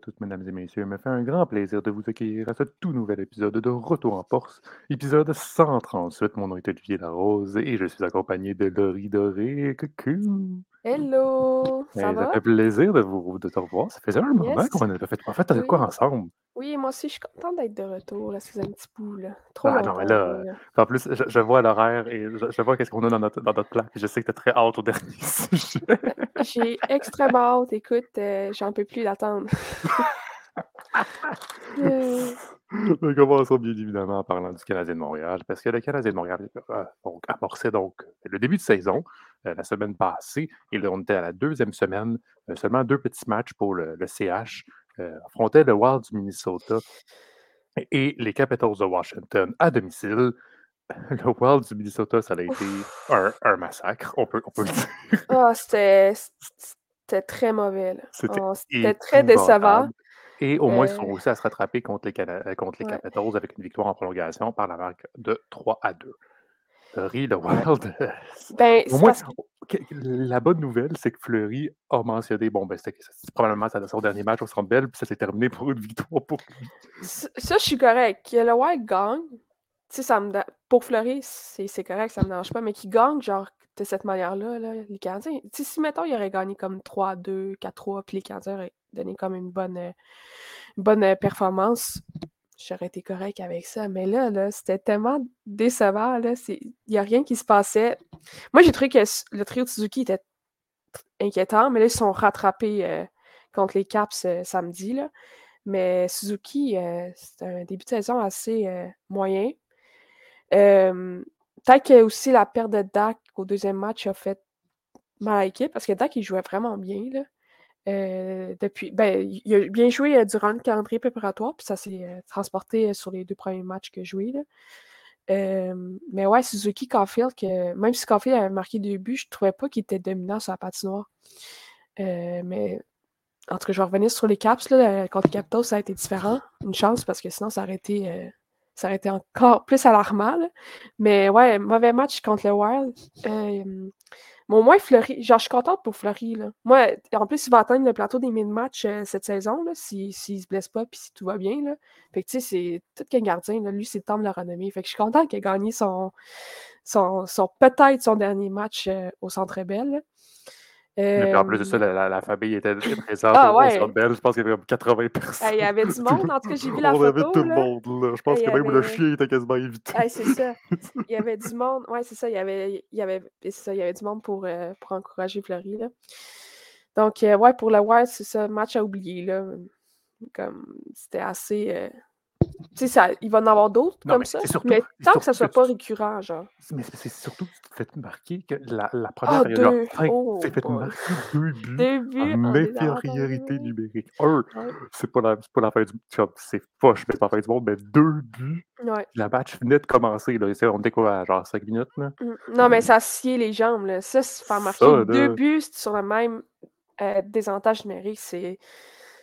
toutes, mesdames et messieurs. Il me fait un grand plaisir de vous accueillir à ce tout nouvel épisode de Retour en Force, épisode 138. Mon nom est Olivier Larose et je suis accompagné de Laurie Doré. Coucou! Hello! Ça va? fait plaisir de, vous, de te revoir. Ça faisait un moment qu'on n'avait fait pas fait de quoi Oui. ensemble? Oui, moi aussi, je suis contente d'être de retour. Là, ça faisait un petit bout, là. Trop Ah non, mais là, là. En plus, je, je vois l'horaire et je, je vois qu'est-ce qu'on a dans notre, dans notre plan. Je sais que tu très hâte au dernier sujet. J'ai extrêmement hâte. Écoute, euh, j'en peux plus d'attendre. Euh, Nous commençons bien évidemment en parlant du Canadien de Montréal, parce que le Canadien de Montréal euh, donc, amorçait donc le début de saison euh, la semaine passée, et là, on était à la deuxième semaine, euh, seulement deux petits matchs pour le, le CH, euh, affrontait le Wild du Minnesota et, les Capitals de Washington à domicile. Le Wild du Minnesota, ça a été un, un massacre, on peut, on peut le dire. Ah, c'était c'était très mauvais. C'était Oh, très décevant. Et au moins, ils sont réussi à se rattraper contre les, Cana- contre les Ouais. Capitals avec une victoire en prolongation par la marque de 3 à 2. Fleury, le Wild. Ben, Au moins, que la bonne nouvelle, c'est que Fleury a mentionné, bon, ben, c'est probablement ça- son dernier match au Centre Bell, puis ça s'est terminé pour une victoire pour lui. ça, je suis correct. Que le Wild gagne, tu sais, me pour Fleury, c'est correct, ça me dérange pas, mais qu'il gagne, genre, de cette manière-là, là, les Canadiens. Tu sais, si, mettons, il aurait gagné comme 3-2, 4-3, puis les Canadiens auraient donné comme une bonne, euh, une bonne euh, performance, j'aurais été correct avec ça. Mais là, là c'était tellement décevant, Il n'y a rien qui se passait. Moi, j'ai trouvé que le trio de Suzuki était inquiétant, mais là, ils sont rattrapés euh, contre les Caps euh, samedi, là. Mais Suzuki, euh, c'est un début de saison assez moyen. Peut-être que aussi la perte de Dak au deuxième match a fait mal à l'équipe parce que Dak, il jouait vraiment bien. Là. Euh, depuis, ben, il a bien joué euh, durant le calendrier préparatoire, puis ça s'est euh, transporté sur les deux premiers matchs que j'ai joués. là. Mais ouais, Suzuki Caulfield, que, même si Caulfield avait marqué deux buts, je trouvais pas qu'il était dominant sur la patinoire. Mais en tout cas, je vais revenir sur les Caps. Là, contre Capitals, ça a été différent. Une chance parce que sinon, ça aurait été, ça aurait été encore plus alarmant. Mais ouais, mauvais match contre le Wild. Au moins, Fleury, genre, je suis contente pour Fleury. Là. Moi, en plus, il va atteindre le plateau des mid-match euh, cette saison, s'il si, se blesse pas puis si tout va bien. Là. Fait que, tu sais, c'est tout qu'un gardien. Là, lui, c'est le temps de le renommer. Fait que je suis contente qu'il ait gagné son, son, son peut-être son dernier match euh, au Centre Bell. En plus de Euh, ça, la, la- la famille était présente Ah ouais. Centre Bell. Je pense qu'il y avait comme 80 personnes. Il y avait du monde. En tout cas, j'ai vu la On avait tout là. le monde. Là. Je pense que même le chien était quasiment. Hey, c'est ça. Il y avait du monde. Ouais, c'est ça. Il y avait, il y avait, ça, il y avait du monde pour, euh, pour encourager Fleury. Là. Donc, euh, ouais, pour le Wild, c'est ça. Match à oublier. Là. Comme c'était assez. Tu sais, il va en avoir d'autres comme mais ça. c'est surtout- mais c'est tant que ça surtout soit pas récurrent, genre. Mais c'est c'est surtout que tu te fais marquer que la, la première Ah, période, Oh fait boy. marquer deux buts Deux buts en infériorité numérique. Un, Ouais. c'est pas, la, c'est pas la fin du genre, c'est poche, mais c'est pas la fin du monde, mais deux buts. Ouais. La match venait de commencer. Là. C'est- On était quoi, à genre 5 minutes? Là? Mm. Non, mais ça scié les jambes. Là. Ça, se faire marquer Ça, deux là. buts sur le même euh, désavantage numérique, c'est.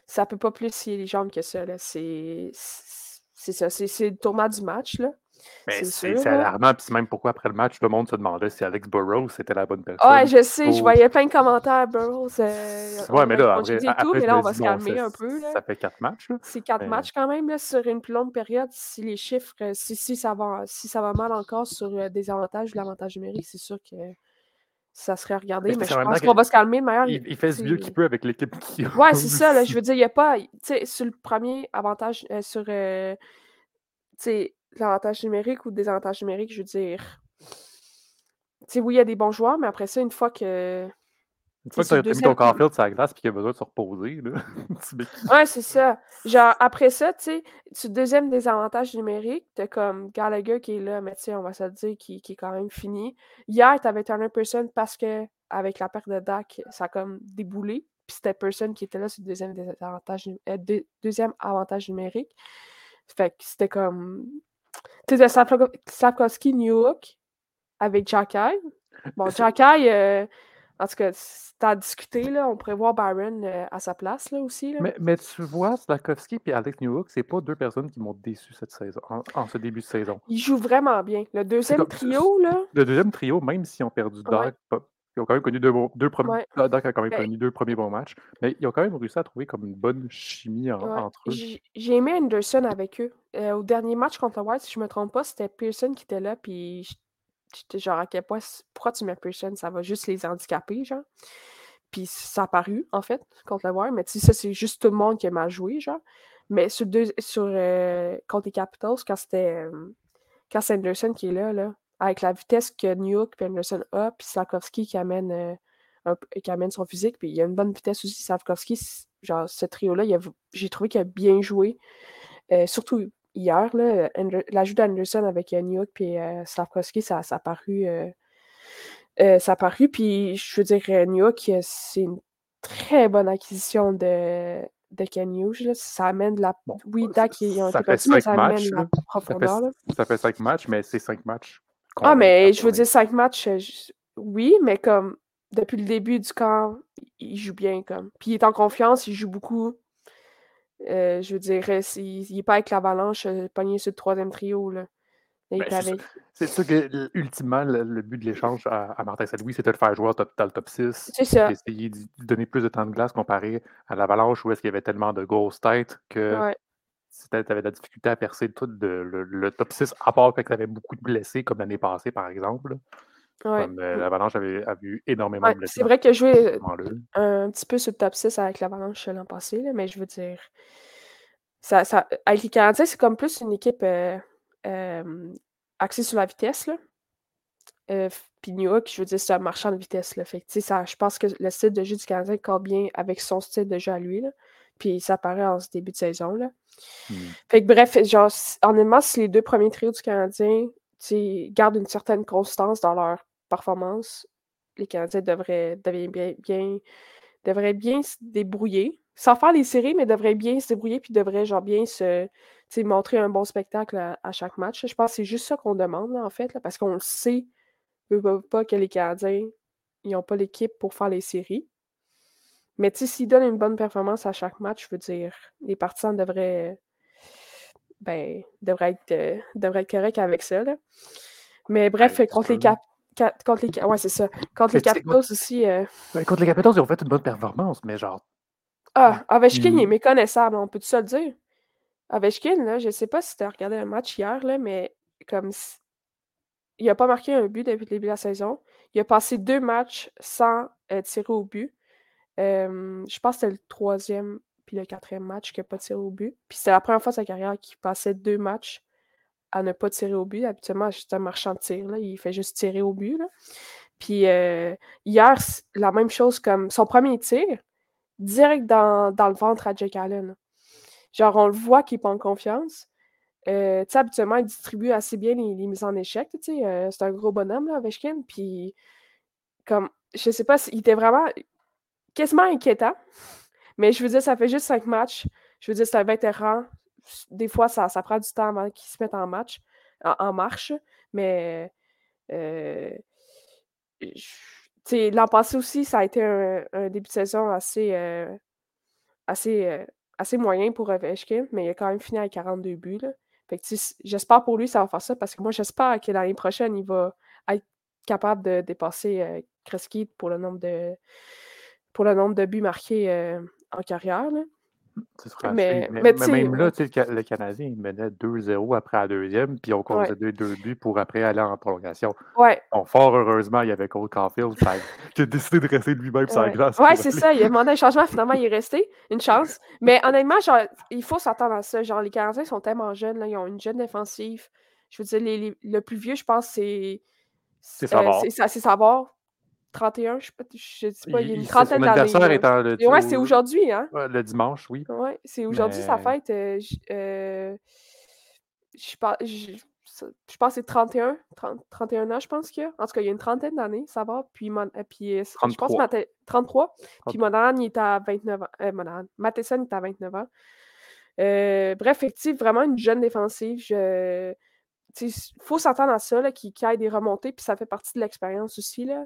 Ça peut pas plus scier les jambes que ça. là. C'est. C'est ça. C'est le tournant du match. Là. Mais C'est là. alarmant. Puis c'est même pourquoi après le match, tout le monde se demandait si Alex Burrows c'était la bonne personne. Ouais, je sais, je voyais plein de commentaires, Burroughs. euh, Ouais, mais là, après, après, tout, mais là, on va se calmer un peu. Là. Ça fait quatre matchs. Là. C'est quatre Mais- matchs quand même là, sur une plus longue période. Si les chiffres, si, si, ça va, si ça va mal encore sur euh, des avantages ou l'avantage numérique, c'est sûr que ça serait à regarder. Mais Mais, je pense qu'on va se calmer. Le meilleur, Il, il fait du mieux qu'il peut avec l'équipe qui a. Ouais, c'est ça. Là, je veux dire, il n'y a pas. Tu sais, sur le premier avantage, euh, sur euh, tu sais, l'avantage numérique ou le désavantage numérique, je veux dire. Tu sais, oui, il y a des bons joueurs, mais après ça, une fois que. Une fois que tu as mis ton Caulfield sur la glace et qu'il a besoin de se reposer, là, tu? Ouais, c'est ça. Genre, après ça, tu sais, le deuxième désavantage numérique, t'as comme Gallagher qui est là, mais tu sais, on va se dire, qui, qui est quand même fini. Hier, t'avais Turner Person parce que, avec la perte de Dak, ça a comme déboulé. Puis c'était Person qui était là sur le deuxième, désavantage, euh, deux- deuxième avantage numérique. Fait que c'était comme. Tu sais, Slavko- Slavkovski, Newhook avec Jacky. Bon, Jacky, euh, en tout cas, c'est à discuter, là. On pourrait voir Byron euh, à sa place, là, aussi. Là. Mais, mais tu vois, Slakowski et Alex Newhook, c'est pas deux personnes qui m'ont déçu cette saison, en, en ce début de saison. Il joue vraiment bien. Le deuxième comme- trio, là. Le deuxième trio, même s'ils ont perdu Ouais. Pas- Ils ont quand même connu deux, deux premiers. Ouais. a quand même Ben connu deux premiers bons matchs. Mais ils ont quand même réussi à trouver comme une bonne chimie entre eux. J'ai aimé Anderson avec eux. Euh, au dernier match contre le White, si je me trompe pas, c'était Pearson qui était là, puis j'étais genre à quel point pourquoi tu Pearson? Ça va juste les handicaper, genre. Puis ça a paru, en fait, contre le Wild. Mais tu sais, ça, c'est juste tout le monde qui a mal joué, genre. Mais sur, deux, sur euh, contre les Capitals, quand c'était euh, quand c'est Anderson qui est là, là, avec la vitesse que New York et Anderson a, puis Sarkovski qui amène, euh, qui amène son physique, puis il y a une bonne vitesse aussi, Sarkovski, genre ce trio-là, j'ai trouvé qu'il a bien joué. surtout hier, l'ajout d'Anderson avec New York et Sarkovski, ça, ça a paru euh, ça a paru. Puis, je veux dire, euh, New York, euh, c'est une très bonne acquisition de, de Ken Hughes. Ça amène de la. oui, Dak, ils ont ça fait cinq ça amène matchs, la profondeur. Ça fait, cinq matchs, mais c'est cinq matchs. Ah, mais je veux dire, cinq matchs, oui, mais comme depuis le début du camp, il joue bien. comme. Puis il est en confiance, il joue beaucoup. Je veux dire, il n'est pas avec l'avalanche, pogné sur le troisième trio. Là. Ben, c'est sûr que, ultimement, le, but de l'échange à, Martin Saint-Louis, c'était de faire jouer dans le top 6. C'est ça. Essayer de donner plus de temps de glace comparé à l'Avalanche où est-ce qu'il y avait tellement de grosses têtes que ouais. tu avais de la difficulté à percer tout le, top 6, à part que tu avais beaucoup de blessés comme l'année passée, par exemple. Ouais. Euh, mm. l'Avalanche avait, eu énormément de blessés. C'est vrai que je joué un petit peu sur le top 6 avec l'Avalanche l'an passé, mais je veux dire. Ça, ça, avec les Canadiens, c'est comme plus une équipe. Euh, axé sur la vitesse. Là. Euh, puis New York, je veux dire, c'est un marchand de vitesse. Là. Fait ça, je pense que le style de jeu du Canadien colle bien avec son style de jeu à lui. Là. Puis ça paraît en ce début de saison. Là. Hmm. Fait que bref, genre, honnêtement, si les deux premiers trios du Canadien gardent une certaine constance dans leur performance, les Canadiens devraient, bien, se débrouiller. Sans faire les séries, mais devraient bien se débrouiller puis devraient genre bien se montrer un bon spectacle à, chaque match. Je pense que c'est juste ça qu'on demande, en fait, parce qu'on sait pas que les Canadiens n'ont pas l'équipe pour faire les séries. Mais s'ils donnent une bonne performance à chaque match, je veux dire, les partisans devraient, ben, devraient, être, euh, devraient être corrects avec ça. Mais bref, contre les Cap contre les ouais, c'est ça. Contre les Capitals aussi. Euh ben, contre les Capitals, ils ont fait une bonne performance, mais genre. Ah, Ovechkin, il est méconnaissable, on peut tout ça le dire? Ovechkin, là, je sais pas si tu as regardé un match hier, là, mais comme il a pas marqué un but depuis le début de la saison. Il a passé deux matchs sans euh, tirer au but. je pense que c'était le troisième puis le quatrième match qu'il n'a pas tiré au but. Puis c'est la première fois de sa carrière qu'il passait deux matchs à ne pas tirer au but. Habituellement, c'est un marchand de tir. Là. Il fait juste tirer au but. Là. Puis euh, hier, la même chose comme son premier tir, direct dans, dans le ventre à Jake Allen. Genre, on le voit qu'il en confiance. Euh, tu sais, habituellement, il distribue assez bien les, mises en échec. Euh, c'est un gros bonhomme, là. Puis, comme, je sais pas, il était vraiment quasiment inquiétant. Mais je veux dire, ça fait juste cinq matchs. Je veux dire, c'est un vétéran. Des fois, ça, ça prend du temps avant qu'il se mette en match, en, marche. Mais, euh, l'an passé aussi, ça a été un, début de saison assez, euh, assez assez moyen pour Ovechkin, mais il a quand même fini avec 42 buts. Que j'espère pour lui ça va faire ça parce que moi j'espère que l'année prochaine il va être capable de dépasser euh, Kreski pour le nombre de pour le nombre de buts marqués euh, en carrière. Là mais, même là, le Canadien il menait 2-0 après la deuxième, puis on comptait deux, deux buts pour après aller en prolongation. Ouais. fort heureusement, il y avait Cole Caulfield qui a décidé de rester lui-même sur la glace. Ouais, c'est ça. Il a demandé un changement, finalement, il est resté. Une chance. Mais honnêtement, genre, il faut s'attendre à ça. Genre, les Canadiens sont tellement jeunes, là, ils ont une jeune défensive. Je veux dire, le plus vieux, je pense, c'est. C'est savoir. c'est savoir. 31, je sais, sais pas, il y a une trentaine d'années. Ouais, c'est aujourd'hui, hein? le dimanche, oui. Ouais, c'est aujourd'hui sa fête. Euh, euh, je, je, pense que c'est 31, 31 ans, je pense qu'il y a. En tout cas, il y a une trentaine d'années, ça va. Puis, mon, euh, puis je pense que 33. Puis Monan, il est à 29 ans. Euh. Matheson, est à 29 ans. bref, effectivement, vraiment une jeune défensive. Il faut s'attendre à ça, qu'il y ait des remontées, puis ça fait partie de l'expérience aussi. Là.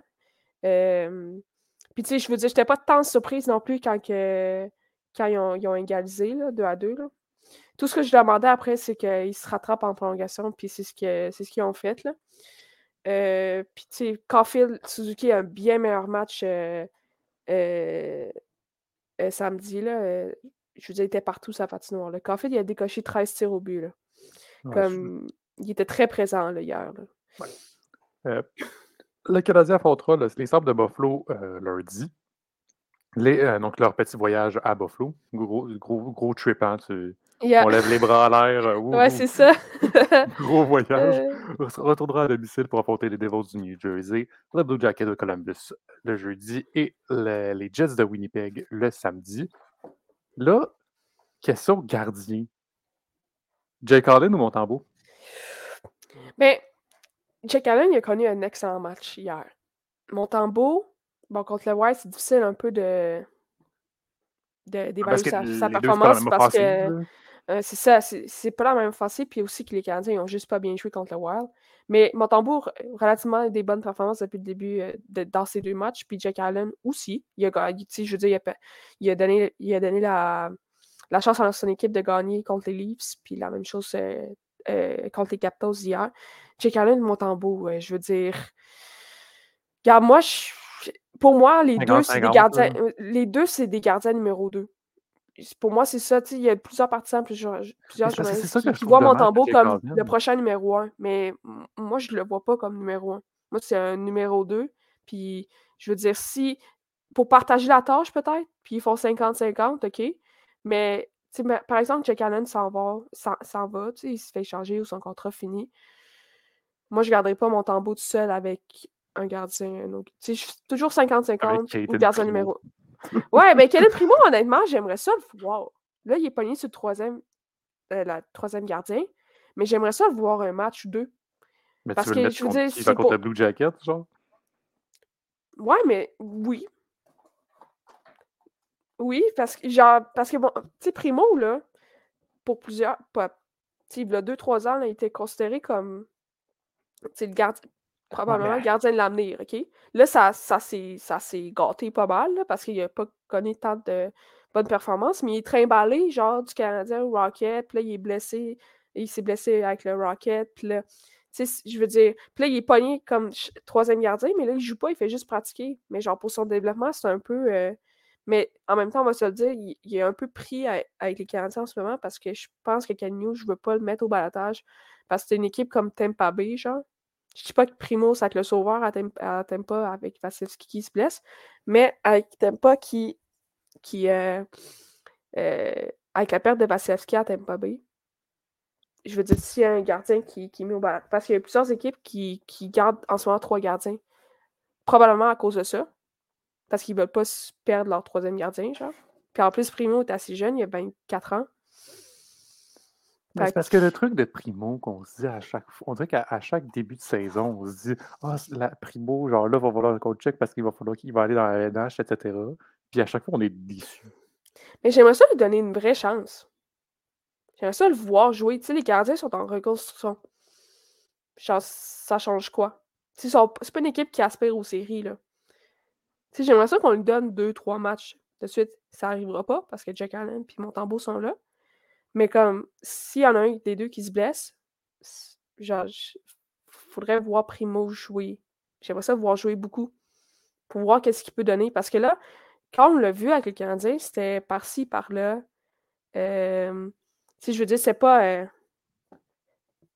Puis, tu sais, je veux dire, j'étais pas tant surprise non plus quand, que, quand ils, ont, ils ont égalisé, là, 2 à 2. Là. Tout ce que je demandais après, c'est qu'ils se rattrapent en prolongation, puis c'est ce qu'ils ce ont fait. Là. Euh, puis, tu sais, Caulfield, Suzuki a un bien meilleur match euh, euh, samedi. Là, je vous disais, il était partout sa patinoire. Là. Caulfield, il a décoché 13 tirs au but. Là. Comme, Il était très présent là, hier. Le Canadien affrontera les Sables de Buffalo lundi. Les, donc, leur petit voyage à Buffalo. Gros, gros, gros trip, hein, tu, on lève les bras à l'air. Euh, ouais, c'est ça. Gros voyage. Euh. On retournera à domicile pour affronter les Devils du New Jersey, les Blue Jackets de Columbus le jeudi et les Jets de Winnipeg le samedi. Là, question gardien. Jake Allen ou Montembeau? Ben, Jake Allen, il a connu un excellent match hier. Montembeau, bon, contre le White, c'est difficile un peu de d'évaluer sa, sa performance parce que euh, c'est ça, c'est pas la même offensive, puis aussi que les Canadiens n'ont juste pas bien joué contre le Wild. Mais Montembourg, relativement des bonnes performances depuis le début euh, dans ces deux matchs, puis Jack Allen aussi. Il a, je veux dire, il a, donné, il a donné la, la chance à son équipe de gagner contre les Leafs, puis la même chose euh, contre les Capitals hier. Jack Allen, Montembourg, je veux dire. Regarde, moi, pour moi, les deux, c'est des gardiens. Les deux, c'est des gardiens numéro 2 pour moi, c'est ça. Il y a plusieurs partisans, plusieurs, plusieurs journalistes qui, voient Montembeau comme le prochain numéro un. Mais moi, je ne le vois pas comme numéro un. Moi, c'est un numéro 2. Puis, je veux dire, si, pour partager la tâche, peut-être, puis ils font 50-50, OK. Mais, par exemple, Jack Allen s'en va, s'en va, il se fait changer ou son contrat fini. Moi, je ne garderai pas mon tambour tout seul avec un gardien. Donc, je suis toujours 50-50 ou gardien numéro Ouais, mais quel est Primo, honnêtement, j'aimerais ça le voir. Là, il est pogné sur le troisième, euh, la troisième gardien, mais j'aimerais ça le voir un match ou deux. Mais Parce tu veux que, je veux dire, contre le Blue Jacket, genre? Ouais, mais oui. Oui, parce que, genre, parce que, bon, tu sais, Primo, là, pour plusieurs, tu sais, il y a deux, trois ans, là, il était considéré comme, sais, le gardien, Probablement le gardien de l'avenir, OK? Là, ça, ça s'est gâté pas mal, parce qu'il n'a pas connu tant de bonnes performances, mais il est trimballé, genre, du Canadien au Rocket, puis là, il est blessé, il s'est blessé avec le Rocket, puis là, tu sais, je veux dire, puis là, il est pogné comme troisième gardien, mais là, il joue pas, il fait juste pratiquer. Mais genre, pour son développement, c'est un peu... Euh, mais en même temps, on va se le dire, il, est un peu pris avec les Canadiens en ce moment parce que je pense que Canyon, je veux pas le mettre au balatage parce que c'est une équipe comme Tampa Bay, genre. Je dis pas que Primo, ça va être le sauveur à, Tempa avec Vasilevski qui se blesse, mais avec Tempa qui. qui euh, euh, avec la perte de Vasilevski à Tempa Bay, je veux dire, s'il y a un gardien qui, qui met au bas. Parce qu'il y a plusieurs équipes qui, qui, gardent en ce moment trois gardiens. Probablement à cause de ça. Parce qu'ils veulent pas perdre leur troisième gardien, genre. Puis en plus, Primo est assez jeune, il a 24 ans. C'est parce que le truc de Primo qu'on se dit à chaque fois, on dirait qu'à chaque début de saison, on se dit Ah, la Primo, genre là, va falloir un coach check parce qu'il va falloir qu'il va aller dans la NH, etc. Puis à chaque fois, on est déçu. Mais j'aimerais ça lui donner une vraie chance. J'aimerais ça le voir jouer. Tu sais, les gardiens sont en reconstruction. Genre, ça change quoi? C'est pas une équipe qui aspire aux séries, là. Tu sais, j'aimerais ça qu'on lui donne deux, trois matchs de suite. Ça arrivera pas parce que Jack Allen et Montembeau sont là. Mais comme, s'il y en a un des deux qui se blesse, genre, faudrait voir Primo jouer. J'aimerais ça voir jouer beaucoup pour voir qu'est-ce qu'il peut donner. Parce que là, quand on l'a vu avec le Canadien, c'était par-ci, par-là. si je veux dire, c'est pas. Euh,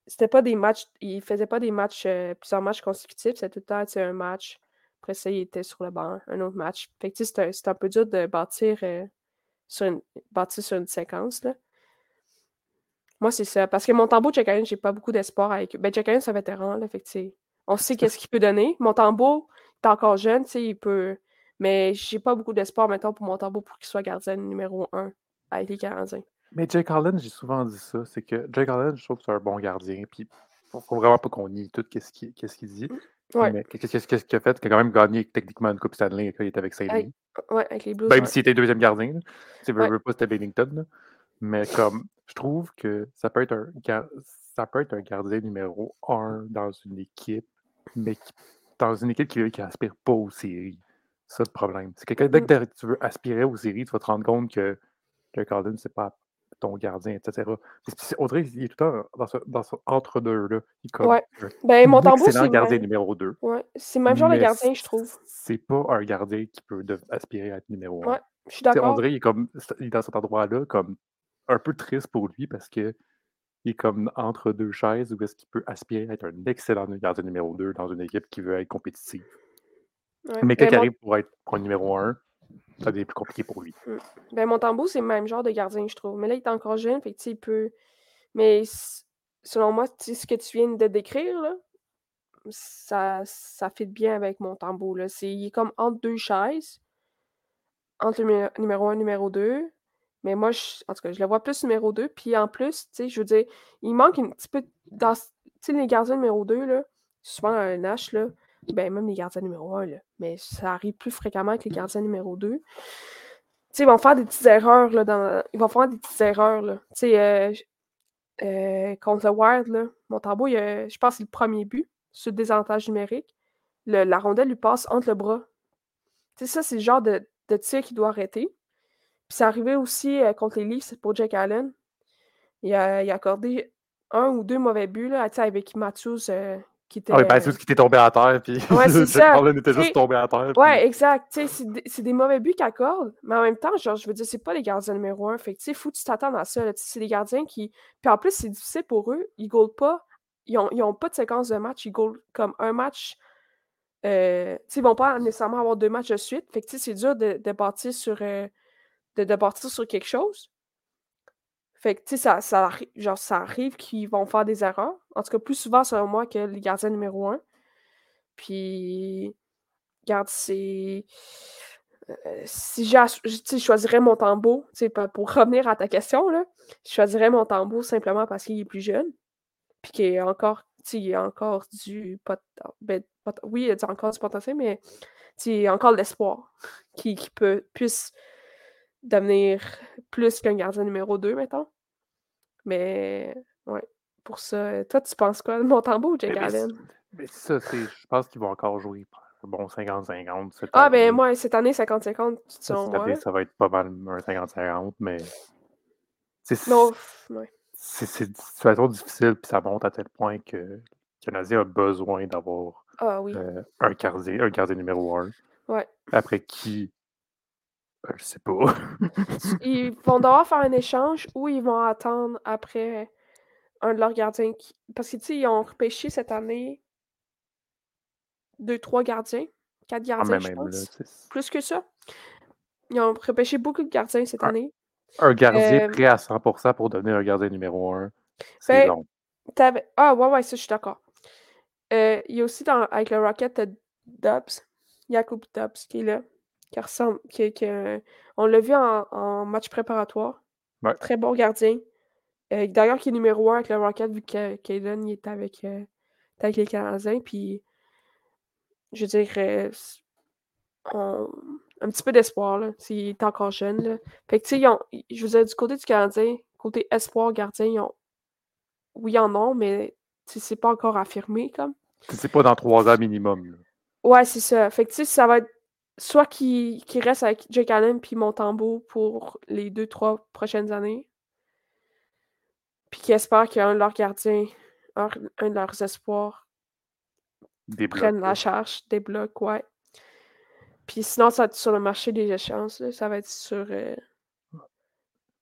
c'était pas des matchs. Il faisait pas des matchs, euh, plusieurs matchs consécutifs. C'était tout le temps un match. Après ça, il était sur le banc, un autre match. Fait que c'est un, peu dur de bâtir, euh, sur, une, bâtir sur une séquence. Là. Moi, c'est ça. Parce que mon tambour, Jack Allen, j'ai pas beaucoup d'espoir avec. Ben, Jack Allen, c'est un vétéran, là. Fait que, on sait qu'est-ce qu'il peut donner. Mon tambour, il est encore jeune, tu sais, il peut. Mais j'ai pas beaucoup d'espoir maintenant pour mon tambour pour qu'il soit gardien numéro un avec les Canadiens. Mais Jake Allen, j'ai souvent dit ça, c'est que Jake Allen, je trouve que c'est un bon gardien. Puis, faut, faut vraiment pas qu'on nie tout ce qu'il qu dit. Mmh, ouais. Mais qu'est-ce qu'il a fait? Il a quand même gagné techniquement une Coupe Stanley quand il était avec Saint-Louis. Ouais, avec les Blues. Même s'il était deuxième gardien. Tu pas, c'était Bennington. Mais comme, je trouve que ça peut être un, ça peut être un gardien numéro un dans une équipe, mais dans une équipe qui n'aspire pas aux séries. C'est ça le problème. C'est que dès mmh. que tu veux aspirer aux séries, tu vas te rendre compte que, que Carlin, c'est pas ton gardien, etc. Dirait qu'il est tout le temps dans ce, dans ce entre-deux-là. Ouais. Ben, c'est le gardien numéro 2. Ouais. C'est le même genre de gardien, je trouve. C'est pas un gardien qui peut aspirer à être numéro 1. Ouais, je suis d'accord. Dirait qu'il est, comme, il est dans cet endroit-là comme un peu triste pour lui parce que il est comme entre deux chaises où est-ce qu'il peut aspirer à être un excellent gardien numéro 2 dans une équipe qui veut être compétitive. Mais quand il arrive pour être un numéro 1, ça devient plus compliqué pour lui. Mmh. Ben, Montembeau, c'est le même genre de gardien, je trouve. Mais là, il est encore jeune, fait que, il peut. Mais selon moi, ce que tu viens de décrire, là, ça, ça fit bien avec Montembeau. Là. il est comme entre deux chaises, entre le numéro 1 et numéro 2. Mais moi, je, en tout cas, je le vois plus numéro 2. Puis en plus, je veux dire, il manque un petit peu dans. Tu sais, les gardiens numéro 2, là, souvent un H, là, ben, même les gardiens numéro 1, là, mais ça arrive plus fréquemment que les gardiens numéro 2. Tu sais, ils vont faire des petites erreurs, là, dans... ils vont faire des petites erreurs, là. Euh, euh, contre le Wild, là, Montembeau, je pense c'est le premier but, sur le désavantage numérique. la rondelle lui passe entre le bras. Tu sais, ça, c'est le genre de, de tir qu'il doit arrêter. Puis c'est arrivé aussi euh, contre les Leafs pour Jack Allen. Il a, il a, accordé un ou deux mauvais buts là, avec Matthews qui était. Ah oui, Matthews qui était tombé à terre, puis ouais, c'est ça. était juste tombé à terre. Puis... Ouais, exact. C'est des, mauvais buts qu'il accorde, mais en même temps, genre, je veux dire, c'est pas les gardiens numéro un. Fait que, tu sais, faut que tu t'attendes à ça. C'est des gardiens qui. Puis en plus, c'est difficile pour eux. Ils goalent pas. Ils ont, ils ont pas de séquence de match. Ils goalent comme un match. Euh, ils vont pas nécessairement avoir deux matchs de suite. Fait que, c'est dur de, de bâtir sur. Euh, de, bâtir sur quelque chose. Fait que, tu sais, ça, genre, ça arrive qu'ils vont faire des erreurs. En tout cas, plus souvent, selon moi, que les gardiens numéro un. Puis, regarde, c'est. Euh, si je choisirais mon tambour, pour revenir à ta question, là, je choisirais mon tambour simplement parce qu'il est plus jeune. Puis qu'il est encore, a encore du pot, ben, oui, il a encore du potentiel, mais il a encore l'espoir qui, qui peut, puisse devenir plus qu'un gardien numéro 2, mettons. Mais, ouais, pour ça. Toi, tu penses quoi de Montembeau ou Jake Allen? Mais ça, c'est. Je pense qu'ils vont encore jouer bon 50-50. Ah, ben moi, cette année, 50-50, selon moi. ça va être pas mal un 50-50, mais. C'est ouais. c'est une situation difficile, puis ça monte à tel point que le Canadien a besoin d'avoir ah, oui. euh, un, gardien, un gardien numéro 1. Ouais. Après qui euh, je sais pas. ils vont devoir faire un échange ou ils vont attendre après un de leurs gardiens. Parce que, tu sais, ils ont repêché cette année deux, trois gardiens. Quatre ah, gardiens, je pense. Plus que ça. Ils ont repêché beaucoup de gardiens cette année. Un gardien euh, prêt à 100% pour devenir un gardien numéro un. C'est ben, long. Ah, ouais, ouais, ça, je suis d'accord. Euh, il y a aussi dans, avec le Rocket Dubs, Jakub Dubs qui est là qui ressemble. Qui, on l'a vu en, match préparatoire. Très bon gardien. Euh, d'ailleurs, qui est numéro 1 avec le Rocket, vu que Kaden est avec, euh, avec les Canadiens. Puis, je dirais, un petit peu d'espoir. Il est encore jeune. Là. Fait que, tu sais, je vous ai du côté du Canadien, côté espoir, gardien, ils ont, oui, ils en ont, mais c'est pas encore affirmé. comme. C'est pas dans trois ans minimum. Ouais, c'est ça. Fait que, tu sais, ça va être soit qui reste avec Jake Allen puis Montembeau pour les deux, trois prochaines années. Puis qui espère qu'un de leurs gardiens, un, de leurs espoirs, prenne la charge, débloque, ouais. Puis sinon, ça va être sur le marché des échanges. Ça va être sur. Euh,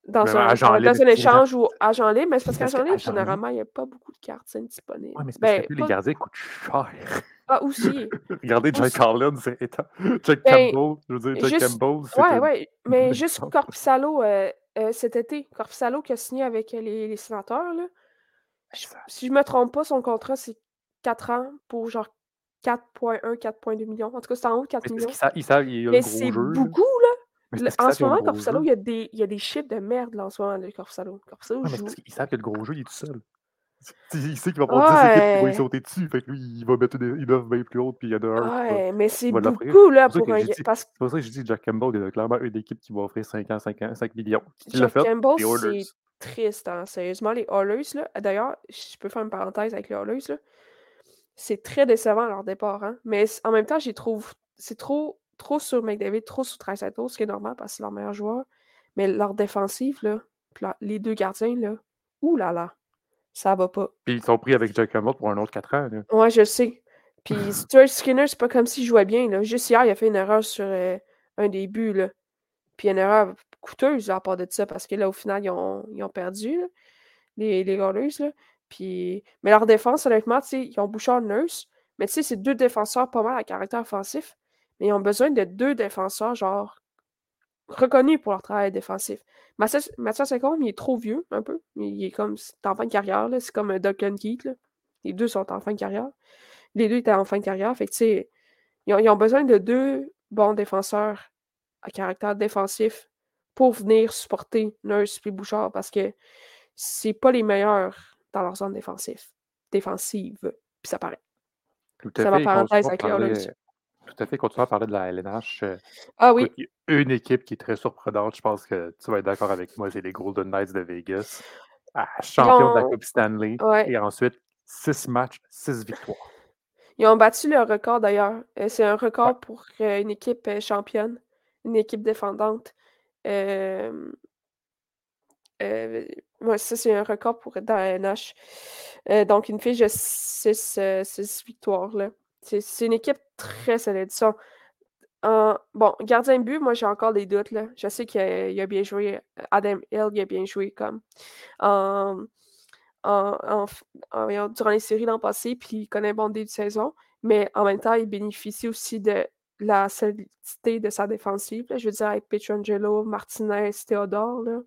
dans, un, dans un, échange ou agent libre, mais c'est parce qu'agent libre, généralement, il n'y a pas beaucoup de gardiens disponibles. Oui, mais c'est parce ben, que les gardiens coûtent cher. Ah, aussi. Regardez Jack Carlin, c'est état. Jack ben, Campbell, je veux dire, Jack Campbell. Ouais, ouais, mais juste Corpusalo euh, euh, cet été. Corpusalo qui a signé avec les, les sénateurs, là. si je me trompe pas, son contrat, c'est 4 ans pour genre 4,1, 4,2 millions. En tout cas, c'est en haut de 4 millions. Il savent, il, mais c'est beaucoup, là. En ce moment, Corpusalo, il y, a des, il y a des chiffres de merde là, en ce moment, de Corpusalo. Corpusalo ah, joue... Ils savent que le gros jeu, il est tout seul. Il sait qu'il va prendre 10 équipes qui vont y sauter dessus. Fait que lui, il va mettre une offre bien plus haute, puis il y en a un. Ouais, mais c'est beaucoup, là, pour un. C'est pour ça que je dis Jack Campbell, il y a clairement une équipe qui va offrir 5 ans, 5, ans, 5 millions. Jack Campbell, c'est triste, hein, sérieusement. Les Oilers, là. D'ailleurs, je peux faire une parenthèse avec les Oilers, là. C'est très décevant leur départ, hein. Mais en même temps, j'y trouve. C'est trop, trop sur McDavid, trop sur Trisato, ce qui est normal parce que c'est leur meilleur joueur. Mais leur défensive, là, les deux gardiens, là, ouh là là, ça va pas. Puis ils sont pris avec Jack Hammond pour un autre 4 ans. Là. Ouais, je sais. Puis Stuart Skinner, c'est pas comme s'il jouait bien. Là. Juste hier, il a fait une erreur sur euh, un début. Là. Puis une erreur coûteuse à part de ça, parce que là, au final, ils ont, ils ont perdu, les, les Là. Puis... Mais leur défense, honnêtement, ils ont Bouchard Nurse. Mais tu sais, c'est deux défenseurs pas mal à caractère offensif. Mais ils ont besoin de deux défenseurs, genre, reconnus pour leur travail défensif. Mathias, Mathias il est trop vieux, un peu. Il est comme, en fin de carrière, C'est comme un Duncan Keith, Les deux sont en fin de carrière. Les deux étaient en fin de carrière. Fait que, tu sais, ils, ont, besoin de deux bons défenseurs à caractère défensif pour venir supporter Nurse et Bouchard parce que c'est pas les meilleurs dans leur zone défensive. Défensive. Puis ça paraît. Tout à fait. parenthèse avec Tout à fait. Continuons à parler de la LNH. Euh, ah oui. Une équipe qui est très surprenante, je pense que tu vas être d'accord avec moi, c'est les Golden Knights de Vegas. Ah, champion de la Coupe Stanley. Et ensuite, six matchs, six victoires. Ils ont battu le record d'ailleurs. Euh, c'est un record pour euh, une équipe championne, une équipe défendante. Euh, ça, c'est un record pour dans la NH. donc, une fiche de 6 victoires. C'est une équipe très solide. bon, gardien de but, moi, j'ai encore des doutes. Là. Je sais qu'il a, bien joué. Adam Hill, il a bien joué comme en, durant les séries l'an passé, puis il connaît bon début de saison. Mais en même temps, il bénéficie aussi de la solidité de sa défensive. Je veux dire, avec Pietrangelo, Martinez, Théodore, là,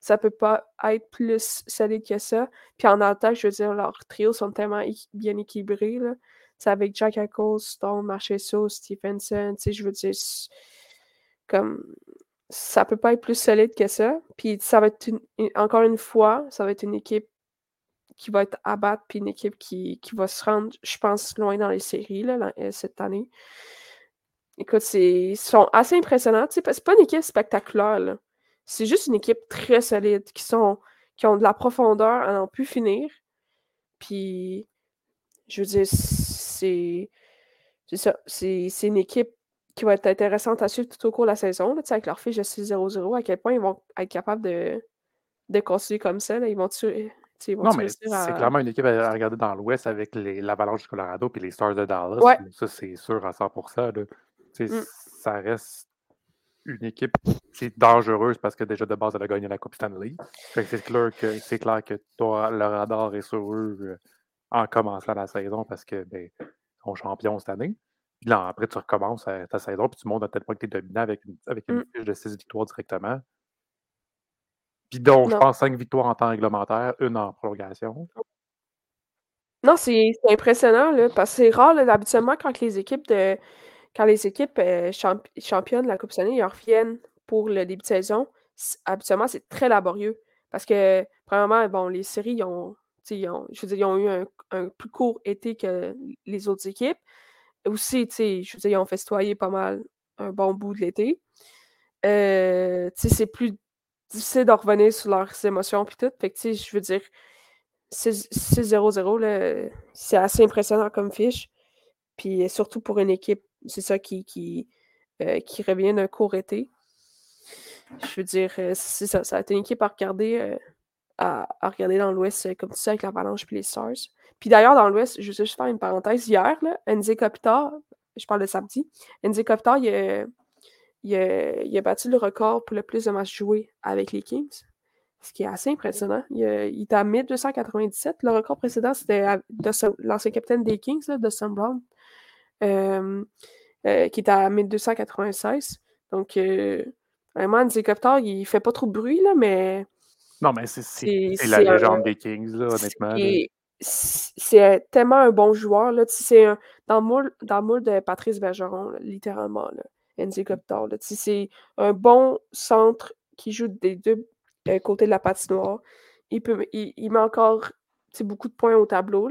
ça peut pas être plus solide que ça. Puis en attaque, je veux dire, leurs trios sont tellement bien équilibrés. C'est avec Jack Eichel, Stone, Marchesso, Stephenson. Je veux dire, comme ça peut pas être plus solide que ça. Puis ça va être encore une fois, ça va être une équipe qui va être à battre, puis une équipe qui, qui va se rendre, je pense, loin dans les séries là, euh, cette année. Écoute, ils sont assez impressionnants. C'est pas une équipe spectaculaire. C'est juste une équipe très solide, qui, sont, qui ont de la profondeur à n'en plus finir. Puis, je veux dire, c'est. C'est ça. C'est une équipe qui va être intéressante à suivre tout au cours de la saison. Là, avec leur fiche de 6-0-0, à quel point ils vont être capables de, de continuer comme ça. Là. Ils vont tuer. Non, mais c'est clairement une équipe à regarder dans l'Ouest avec l'Avalanche du Colorado et les Stars de Dallas. Ça, c'est sûr à 100 Mmh. Ça reste une équipe qui est dangereuse parce que déjà de base, elle a gagné la Coupe Stanley. c'est clair que c'est clair que toi, le radar est sur eux euh, en commençant la saison parce que ben, sont champions cette année. Puis là, après, tu recommences ta saison puis tu montes à tel point que tu es dominant avec une, avec une mmh. fiche de 6 victoires directement. Puis donc, je pense 5 victoires en temps réglementaire, une en prolongation. Non, c'est impressionnant, là, parce que c'est rare, là, habituellement, quand les équipes de quand les équipes euh, championnes de la Coupe Stanley, ils reviennent pour le début de saison, habituellement, c'est très laborieux. Parce que, premièrement, bon, les séries, ils ont, je veux dire, ils ont eu un, plus court été que les autres équipes. Aussi, je veux dire, ils ont festoyé pas mal un bon bout de l'été. Euh, c'est plus difficile de revenir sur leurs émotions puis tout. Fait que, je veux dire, 6-0-0, c'est assez impressionnant comme fiche. Puis surtout pour une équipe c'est ça qui, qui, euh, qui revient d'un court été. Je veux dire, euh, c'est ça. Ça a été une équipe à regarder, euh, à, regarder dans l'Ouest, comme tu sais, avec l'Avalanche et les Stars. Puis d'ailleurs, dans l'Ouest, je veux juste faire une parenthèse. Hier, là, NZ Kopitar, je parle de samedi, NZ Kopitar, il a, il, a, battu le record pour le plus de matchs joués avec les Kings. Ce qui est assez impressionnant. Il, il était à 1297. Le record précédent, c'était l'ancien capitaine des Kings, de Sam Brown. Euh, euh, qui est à 1296. Donc, euh, vraiment, un hélicoptère, il fait pas trop de bruit, là, mais. Non, mais c'est la légende des Kings, là, honnêtement. C'est tellement un bon joueur. Là. C'est dans, le moule, dans le moule de Patrice Bergeron, littéralement. Là, C'est un bon centre qui joue des deux côtés de la patinoire. Il, peut, il, il met encore beaucoup de points au tableau.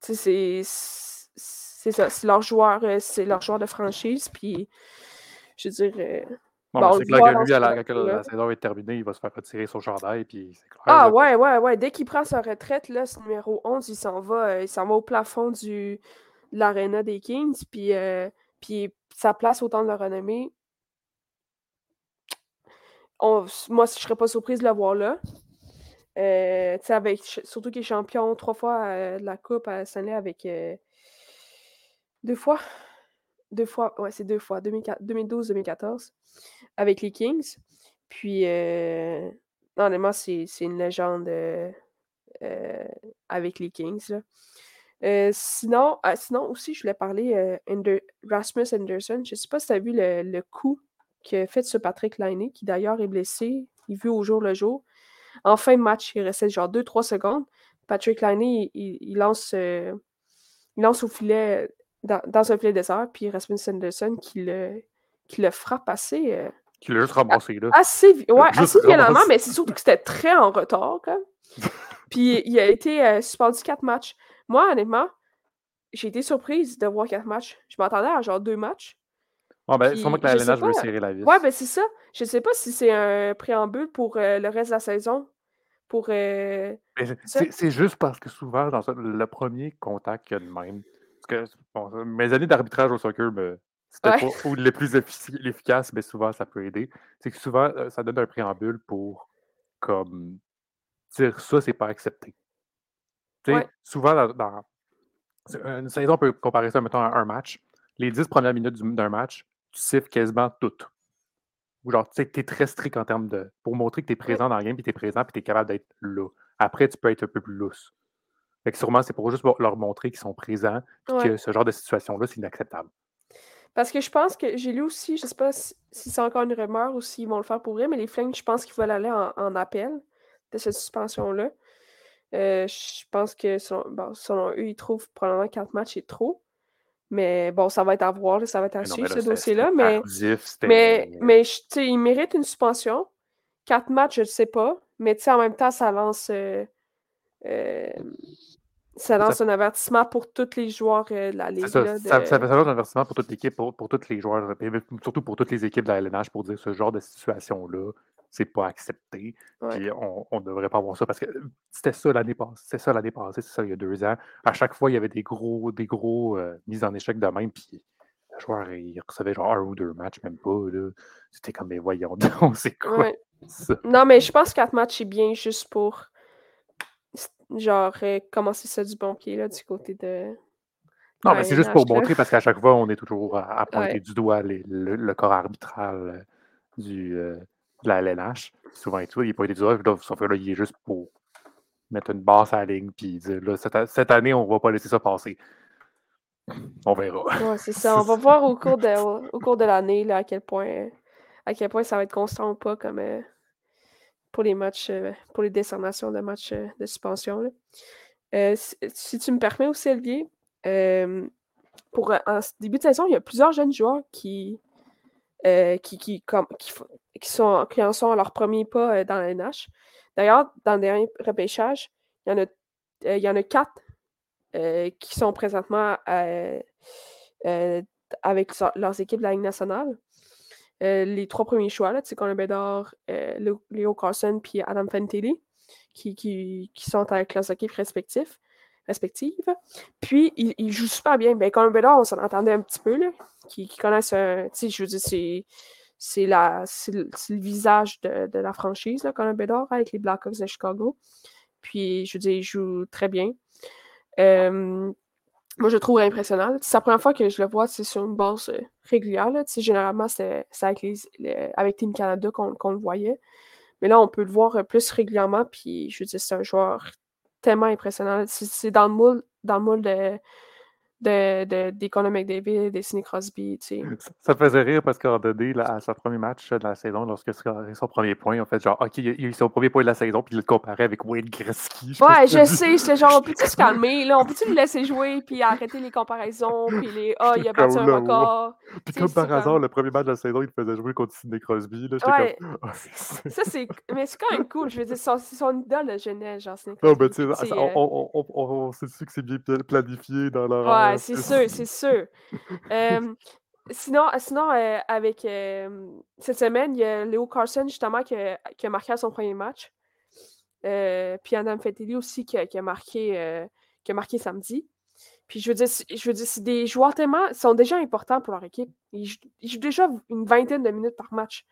C'est c'est ça, c'est leur joueur, euh, c'est leur joueur de franchise. Puis, je veux dire. Euh, bon, c'est clair que lui, à la, quand la saison est terminée, il va se faire retirer son chandail. Puis clair, ah, ouais, ouais, ouais. Dès qu'il prend sa retraite, là, ce numéro 11, il s'en va, euh, il s'en va au plafond du, de l'aréna des Kings. Puis, puis sa place au temps de le renommée. moi, je ne serais pas surprise de l'avoir là. Euh, avec, surtout qu'il est champion trois fois euh, de la Coupe à Stanley avec euh, deux fois. Deux fois, ouais, c'est deux fois, 2012-2014, avec les Kings. Puis, honnêtement, c'est une légende avec les Kings. sinon, ah, sinon, aussi, je voulais parler de Rasmus Anderson. Je ne sais pas si tu as vu le, coup que fait sur Patrick Laine, qui d'ailleurs est blessé. Il vit au jour le jour. En fin de match, il restait genre 2-3 secondes. Patrick Liney, il, lance, il lance au filet, dans, un filet désert, puis Rasmus Sanderson qui le, qui le frappe assez. Euh, qui l'a juste ramassé, là. Assez, ouais, assez violemment, mais c'est surtout que c'était très en retard, quand Puis il a été euh, suspendu 4 matchs. Moi, honnêtement, j'ai été surprise de voir 4 matchs. Je m'attendais à genre 2 matchs. Ah ben, sûrement que la LNH veut serrer la vis. Ouais, ben c'est ça. Je sais pas si c'est un préambule pour euh, le reste de la saison. Pour. Euh, c'est juste parce que souvent, dans le premier contact qu'il y a de même. Mes années d'arbitrage au soccer, ben, c'était pas les plus efficaces, mais souvent ça peut aider. C'est que souvent, euh, ça donne un préambule pour comme dire ça, c'est pas accepté. Souvent, dans, une saison, on peut comparer ça, mettons, à un match. Les dix premières minutes d'un match, tu siffles quasiment toutes. Ou genre, tu sais, tu es très strict en termes de. pour montrer que tu es présent dans le game, puis tu es présent, puis tu es capable d'être là. Après, tu peux être un peu plus lousse. Fait que sûrement, c'est pour juste leur montrer qu'ils sont présents, que ce genre de situation-là, c'est inacceptable. Parce que je pense que j'ai lu aussi, je sais pas si, c'est encore une rumeur ou s'ils vont le faire pour vrai, mais les Flames, je pense qu'ils veulent aller en, appel de cette suspension-là. Euh, je pense que selon, eux, ils trouvent probablement quatre matchs est trop. Mais bon, ça va être à voir, ça va être à suivre ce dossier-là. Mais, mais, mais il mérite une suspension. Quatre matchs, je ne sais pas. Mais en même temps, ça lance, euh, euh, ça lance un avertissement pour tous les joueurs euh, de la Ligue. Ça, ça, ça, lance un avertissement pour toute l'équipe, pour, pour, tous les joueurs, surtout pour toutes les équipes de la LNH pour dire ce genre de situation-là c'est pas accepté. Puis on ne devrait pas avoir ça parce que c'était ça l'année passée, c'est ça l'année passée, c'est ça il y a deux ans. À chaque fois, il y avait des gros, des gros euh, mises en échec de même, puis le joueur, il recevait genre un ou deux matchs, même pas. C'était comme, mais voyons donc, c'est quoi ça? Non, mais je pense que quatre matchs, c'est bien juste pour genre euh, commencer ça du bon pied là, du côté de. Non, mais c'est juste pour montrer parce qu'à chaque fois, on est toujours à, pointer du doigt le, corps arbitral euh, du, de la LNH. Souvent et tout, il n'est pas été dur, sauf que là, il est juste pour mettre une basse à la ligne puis dire là, cette, année, on ne va pas laisser ça passer. On verra. C'est ça. On va voir au cours de, au, cours de l'année à quel point à quel point ça va être constant ou pas comme euh, pour les matchs, euh, pour les décernations de matchs euh, de suspension. Si, tu me permets aussi, Olivier, pour en début de saison, il y a plusieurs jeunes joueurs qui, qui, qui, qui, sont, qui en sont à leur premier pas euh, dans la NH. D'ailleurs, dans le dernier repêchage, il y en a, euh, il y en a quatre euh, qui sont présentement avec leurs équipes de la Ligue nationale. Les trois premiers choix, là, Conor Bedard, Léo Carson puis Adam Fantilli, qui, sont avec leurs équipes respectives. respectives. Puis, ils, jouent super bien. Ben, Conor Bedard, on s'en entendait un petit peu, là, qui, qui connaissent. Je veux dire, c'est c'est le, visage de, la franchise, là, Conor Bedard, avec les Blackhawks de Chicago. Puis, je veux dire, il joue très bien. Moi, je trouve impressionnant. C'est la première fois que je le vois sur une base euh, régulière. Là. Généralement, c'est avec, avec Team Canada qu'on le voyait. Mais là, on peut le voir euh, plus régulièrement. Puis, je veux dire, c'est un joueur tellement impressionnant. C'est dans le moule, dans le moule de, de, de, des Conor McDavid, des Sidney Crosby. Tu sais. Ça faisait rire parce qu'en donné, là, à son premier match de la saison, lorsque c'est son premier point, en fait genre, OK, il a eu son premier point de la saison, puis il le comparait avec Wayne Gretzky. Ouais, je sais, c'est genre, on peut-tu se calmer, là, on peut-tu le laisser jouer, puis arrêter les comparaisons, puis les, ah, oh, il a battu un record. Puis comme par hasard, le premier match de la saison, il faisait jouer contre Sidney Crosby. Là, ouais. comme, oh, ça, c'est, mais c'est quand même cool, je veux dire, c'est son idole de jeunesse, genre, Sidney Crosby. Non, mais tu sais, on, on, on, on, sait que c'est bien planifié dans leur c'est sûr, c'est sûr. sinon, sinon avec cette semaine, il y a Léo Carson, justement, qui a, marqué à son premier match. puis Adam Fettelli aussi qui a, marqué, qui a marqué samedi. Puis je veux dire, je veux dire, c'est des joueurs tellement. sont déjà importants pour leur équipe. Ils, jouent déjà une vingtaine de minutes par match.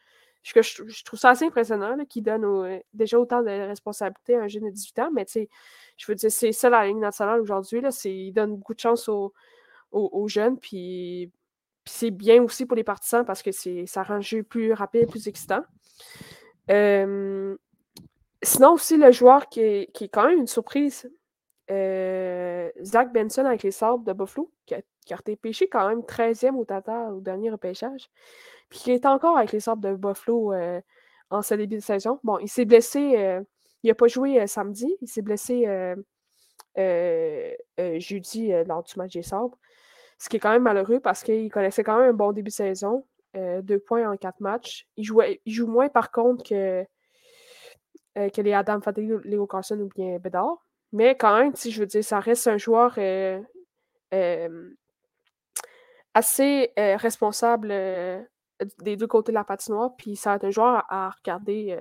Je, trouve ça assez impressionnant qu'il donne déjà autant de responsabilités à un jeune de 18 ans, mais je veux dire, c'est ça la ligne nationale aujourd'hui. Il donne beaucoup de chance aux, jeunes, puis, c'est bien aussi pour les partisans parce que ça rend le jeu plus rapide, plus excitant. sinon, aussi, le joueur qui est, qui est quand même une surprise, euh, Zach Benson avec les Sabres de Buffalo, qui a, qui a été pêché quand même 13e au total au dernier repêchage. Puis qui est encore avec les Sabres de Buffalo euh, en ce début de saison. Bon, il s'est blessé, euh, il n'a pas joué samedi, il s'est blessé jeudi lors du match des Sabres. Ce qui est quand même malheureux parce qu'il connaissait quand même un bon début de saison. deux points en quatre matchs. Il, il joue moins par contre que, que les Adam Fadley, Léo Carson ou bien Bedard. Mais quand même, je veux dire, ça reste un joueur euh, assez euh, responsable euh, des deux côtés de la patinoire. Puis ça va être un joueur à, regarder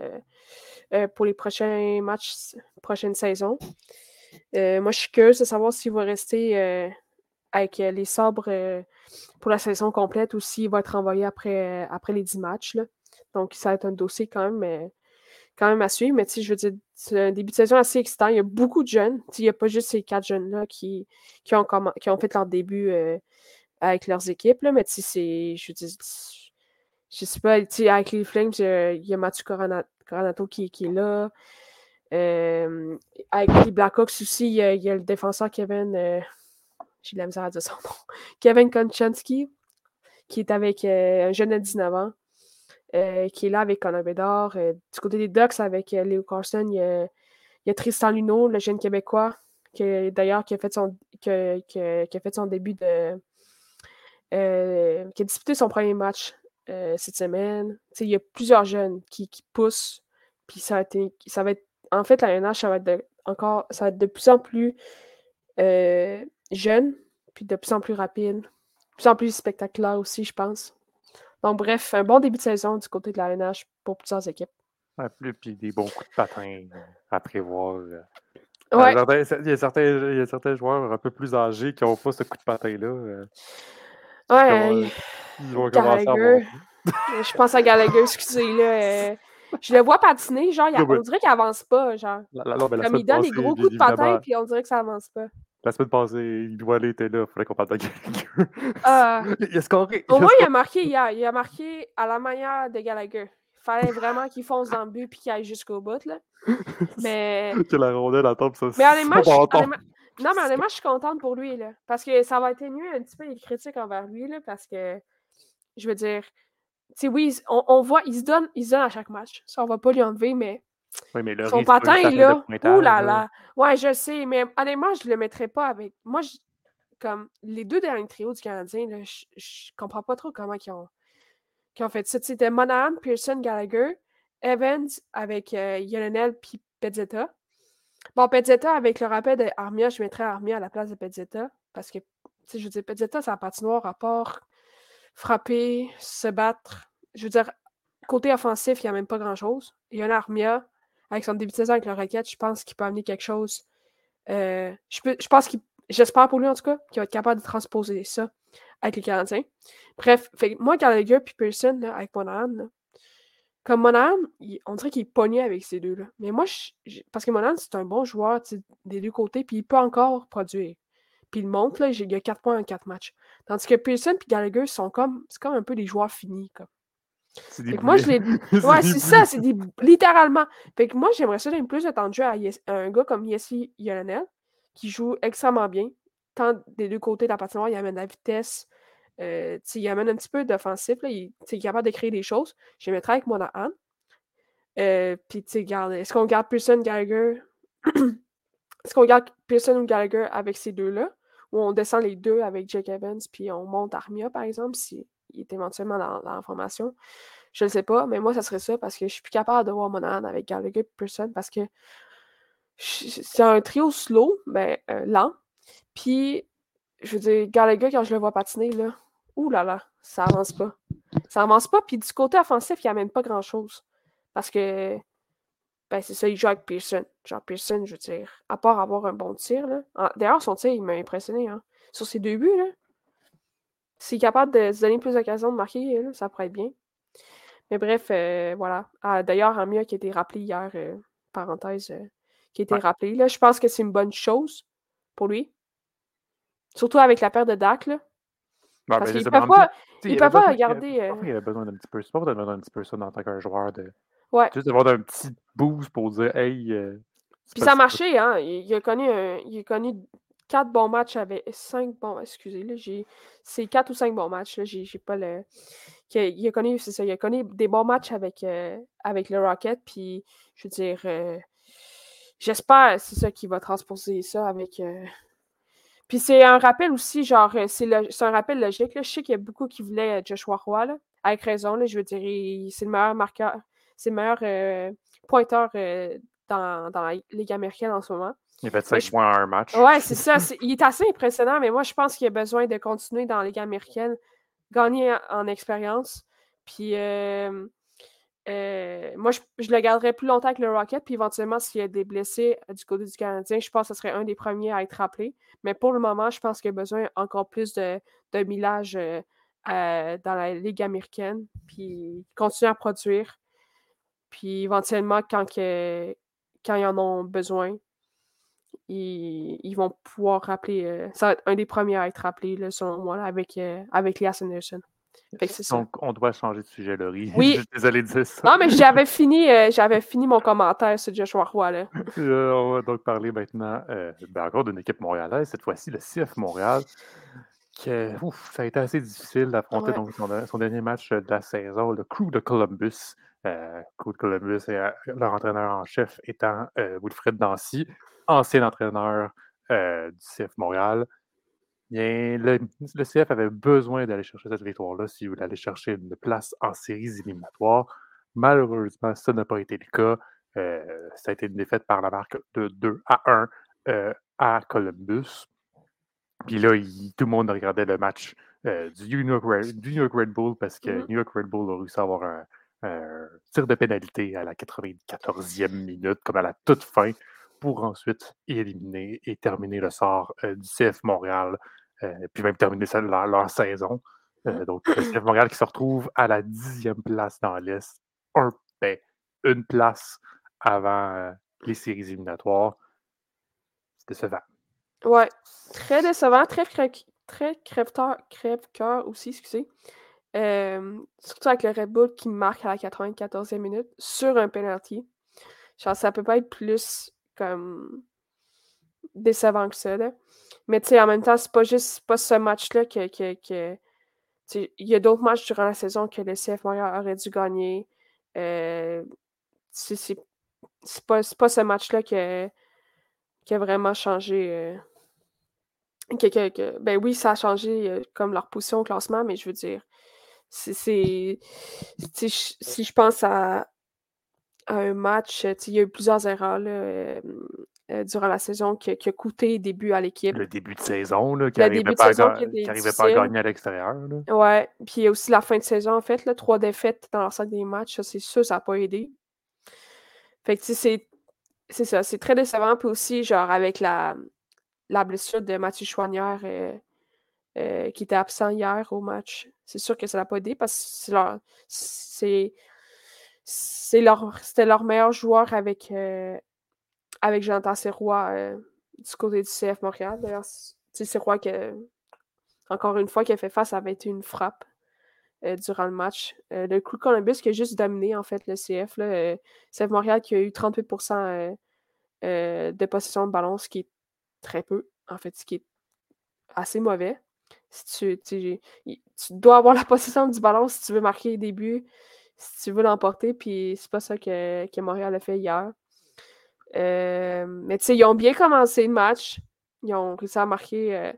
pour les prochains matchs, prochaine saison. moi, je suis curieuse de savoir s'il va rester avec les sabres pour la saison complète ou s'il va être envoyé après, après les 10 matchs. Donc, ça va être un dossier quand même quand même à suivre. Mais je veux dire, c'est un début de saison assez excitant. Il y a beaucoup de jeunes. Il n'y a pas juste ces quatre jeunes-là qui, qui, ont qui ont fait leur début euh, avec leurs équipes. Là, mais c'est. Je veux dire, je sais pas, avec les Flames, il y a Mathieu Coronato qui, est là. Euh, avec les Blackhawks aussi, il y, a, le défenseur Kevin. Euh, j'ai de la misère à dire son nom. Kevin Konchansky, qui est avec un jeune de 19 ans. Euh, qui est là avec Conor Bédard. Euh, du côté des Ducks, avec euh, Léo Carson, il y, a, Tristan Luneau, le jeune Québécois, qui d'ailleurs qui a fait qui, a fait son début de. Qui a disputé son premier match cette semaine. il y a plusieurs jeunes qui, poussent. Puis ça, a été, ça va être. En fait, la NH, ça va être encore. Ça va être de plus en plus jeune, puis de plus en plus rapide. De plus en plus spectaculaire aussi, je pense. Donc, bref, un bon début de saison du côté de la LNH pour plusieurs équipes. Ouais, puis des bons coups de patin euh, à prévoir. Euh. Ouais. Il, y a certains, il y a certains joueurs un peu plus âgés qui n'ont pas ce coup de patin-là. Euh. Ouais. Ils vont commencer à avoir... Je pense à Gallagher, excusez-là. je le vois patiner, genre, il, on dirait qu'il avance pas, genre. Comme il donne des gros coups de patin, puis on dirait que ça avance pas. La semaine passée, il doit aller, était là. Il fallait qu'on parle de Gallagher. Euh, il a scoré. Au moins, il a marqué hier. Il a marqué à la manière de Gallagher. Il fallait vraiment qu'il fonce dans le but et qu'il aille jusqu'au bout. Là. Mais. que la rondelle attend ça. Mais honnêtement, je... Non, mais honnêtement, je suis contente pour lui. Là, parce que ça va atténuer un petit peu les critiques envers lui. Là, parce que, je veux dire, tu oui, on, on, voit, il se, donne, il se donne à chaque match. Ça, on va pas lui enlever, mais son patin, là, ouh là là. Ouais, je sais, mais honnêtement, je le mettrais pas avec. Moi, comme les deux derniers trios du Canadien, là, je, je comprends pas trop comment ils ont, ont fait ça. C'était Monahan, Pearson, Gallagher, Evans avec euh, Yolonel puis Pezzetta. Bon, Pezzetta, avec le rappel d'Armia, je mettrais Armia à la place de Pezzetta parce que, tu sais, je veux dire, Pezzetta, c'est un patinoire à part frapper, se battre. Je veux dire, côté offensif, il n'y a même pas grand-chose. Il y a Armia avec son début de saison avec le Rocket, je pense qu'il peut amener quelque chose. Euh, je, je pense qu'il. J'espère pour lui, en tout cas, qu'il va être capable de transposer ça avec les Canadiens. Bref, fait, moi, Gallagher puis Pearson, là, avec Monahan, comme Monahan, on dirait qu'il est pogné avec ces deux-là. Mais moi, parce que Monahan, c'est un bon joueur des deux côtés, puis il peut encore produire. Puis il monte, là, il y a 4 points en 4 matchs. Tandis que Pearson et Gallagher sont comme, c'est comme un peu des joueurs finis. Comme. Moi, je l'ai. ouais, c'est ça, c'est des... littéralement. Fait que moi, j'aimerais ça donner plus de temps de jeu à, un gars comme Yessi Yolonel, qui joue extrêmement bien. Tant des deux côtés de la patinoire, il amène la vitesse. Euh, il amène un petit peu d'offensif. Il, est capable de créer des choses. Je mettre avec moi dans Euh, tu sais, est-ce qu'on garde Pearson Gallagher? Est-ce qu'on garde Pearson ou Gallagher avec ces deux-là? Ou on descend les deux avec Jake Evans, puis on monte Armia, par exemple, si il est éventuellement dans, la formation? Je ne sais pas, mais moi, ça serait ça parce que je suis plus capable de voir mon âne avec Gallagher et Person parce que c'est un trio slow, mais ben, euh, lent. Puis, je veux dire, Gallagher, quand je le vois patiner, là, ouh là là, ça avance pas. Ça avance pas, puis du côté offensif, il amène pas grand-chose. Parce que, ben c'est ça, il joue avec Pearson. Genre, Pearson, je veux dire, à part avoir un bon tir, là. D'ailleurs, son tir, il m'a impressionné, hein. Sur ses deux buts, là. S'il est capable de se donner plus d'occasions de marquer, ça pourrait être bien. Mais bref, euh, voilà. Ah, D'ailleurs, Amia qui a été rappelé hier, euh, parenthèse, euh, qui a été Ouais. rappelé. Là, je pense que c'est une bonne chose pour lui. Surtout avec la perte de Dak. Là. Ouais, Parce ben, en même temps, pas, il pas besoin, il avait, regarder. je euh, qu'il avait besoin d'un petit peu. C'est pas d'avoir un petit peu ça en tant qu'un joueur de. Ouais. Juste d'avoir un petit boost pour dire Hey, euh, Puis ça a marché, hein. Il, il a connu un- il a connu quatre bons matchs avec cinq bons. Excusez, là, j'ai. C'est quatre ou cinq bons matchs. Là, j'ai, j'ai pas le. qu'il a- il a connu, c'est ça, il a connu des bons matchs avec, euh, avec le Rocket. Puis, je veux dire, euh, j'espère, c'est ça, qu'il va transposer ça avec. euh, Puis c'est un rappel aussi, genre, euh, c'est, un rappel logique. Là. Je sais qu'il y a beaucoup qui voulaient euh, Joshua Roy, là, avec raison. Là, je veux dire, c'est le meilleur marqueur, c'est le meilleur euh, pointeur euh, dans, dans la Ligue américaine en ce moment. Il fait Mais 5 je- points en un match. Ouais, c'est ça. il est assez impressionnant, mais moi, je pense qu'il a besoin de continuer dans la Ligue américaine, gagner en, en expérience. Puis, euh, euh, moi, je, le garderais plus longtemps avec le Rocket. Puis, éventuellement, s'il y a des blessés euh, du côté du Canadien, je pense que ce serait un des premiers à être rappelé. Mais pour le moment, je pense qu'il a besoin encore plus de, de euh, dans la Ligue américaine. Puis, continuer à produire. Puis, éventuellement, quand, quand ils en ont besoin, ils, vont pouvoir rappeler. ça va être un des premiers à être rappelé, selon moi, avec, avec Lias Anderson. Fait que c'est ça. Donc, on doit changer de sujet, Laurie. Oui. je suis désolé de dire ça. Non, mais j'avais fini, euh, j'avais fini mon commentaire sur Joshua Roy. Là. Euh, on va donc parler maintenant euh, ben, encore d'une équipe montréalaise, cette fois-ci le CF Montréal. qui a- ouf, ça a été assez difficile d'affronter Ouais. son, son dernier match de la saison, le crew de Columbus. Crew de Columbus et leur entraîneur en chef étant Wilfred Dancy, ancien entraîneur du CF Montréal. Bien, le, le CF avait besoin d'aller chercher cette victoire-là s'il voulait aller chercher une place en séries éliminatoires. Malheureusement, ça n'a pas été le cas. Euh, ça a été une défaite par la marque de 2 à 1 euh, à Columbus. Puis là, il- tout le monde regardait le match euh, du, New York du New York Red Bull parce que Mhm. New York Red Bull a réussi à avoir un, un tir de pénalité à la 94e minute, comme à la toute fin, pour ensuite éliminer et terminer le sort euh, du CF Montréal, euh, puis même terminer sa- leur, leur saison. Euh, donc, le CF Montréal qui se retrouve à la dixième place dans l'Est, un, ben, une place avant les séries éliminatoires. C'est décevant. Ouais, très décevant, très, très crève-cœur crève aussi, excusez. Euh, surtout avec le Red Bull qui marque à la 94e minute sur un penalty. Genre, ça peut pas être plus comme décevant que ça, là. Mais tu sais, en même temps, c'est pas juste pas ce match-là que. que, que il y a d'autres matchs durant la saison que le CF Montréal aurait dû gagner. Euh, c'est pas, pas ce match-là qui a vraiment changé. euh, que- que- ben oui, ça a changé euh, comme leur position au classement, mais je veux dire, Si je pense à, à un match, euh, il y a eu plusieurs erreurs là, euh, euh, durant la saison qui, a- qui a coûté début à l'équipe. le début de saison, là, qui n'arrivait pas, à pas gagner à l'extérieur. Ouais, puis aussi la fin de saison, en fait, là, trois défaites dans l'ensemble des matchs, c'est sûr, ça n'a pas aidé. Fait que, c'est- ça, c'est très décevant. Puis aussi, genre, avec la, la blessure de Mathieu Chouanière euh, qui était absent hier au match, c'est sûr que ça n'a pas aidé parce que c'est c'était leur meilleur joueur avec, euh, avec Jonathan Serrois euh, du côté du CF Montréal. D'ailleurs, c'est- Serrois, qui encore une fois, qui a fait face, été une frappe euh, durant le match. Euh, le Crew Columbus qui a juste dominé, en fait, le CF. Là, CF Montréal qui a eu 38% euh, euh, de possession de ballon, ce qui est très peu, en fait, ce qui est assez mauvais. Si tu, tu, tu dois avoir la possession du ballon si tu veux marquer des buts, si tu veux l'emporter, puis c'est pas ça que, que Montréal a fait hier. Euh, mais tu sais, ils ont bien commencé le match. Ils ont réussi à marquer euh,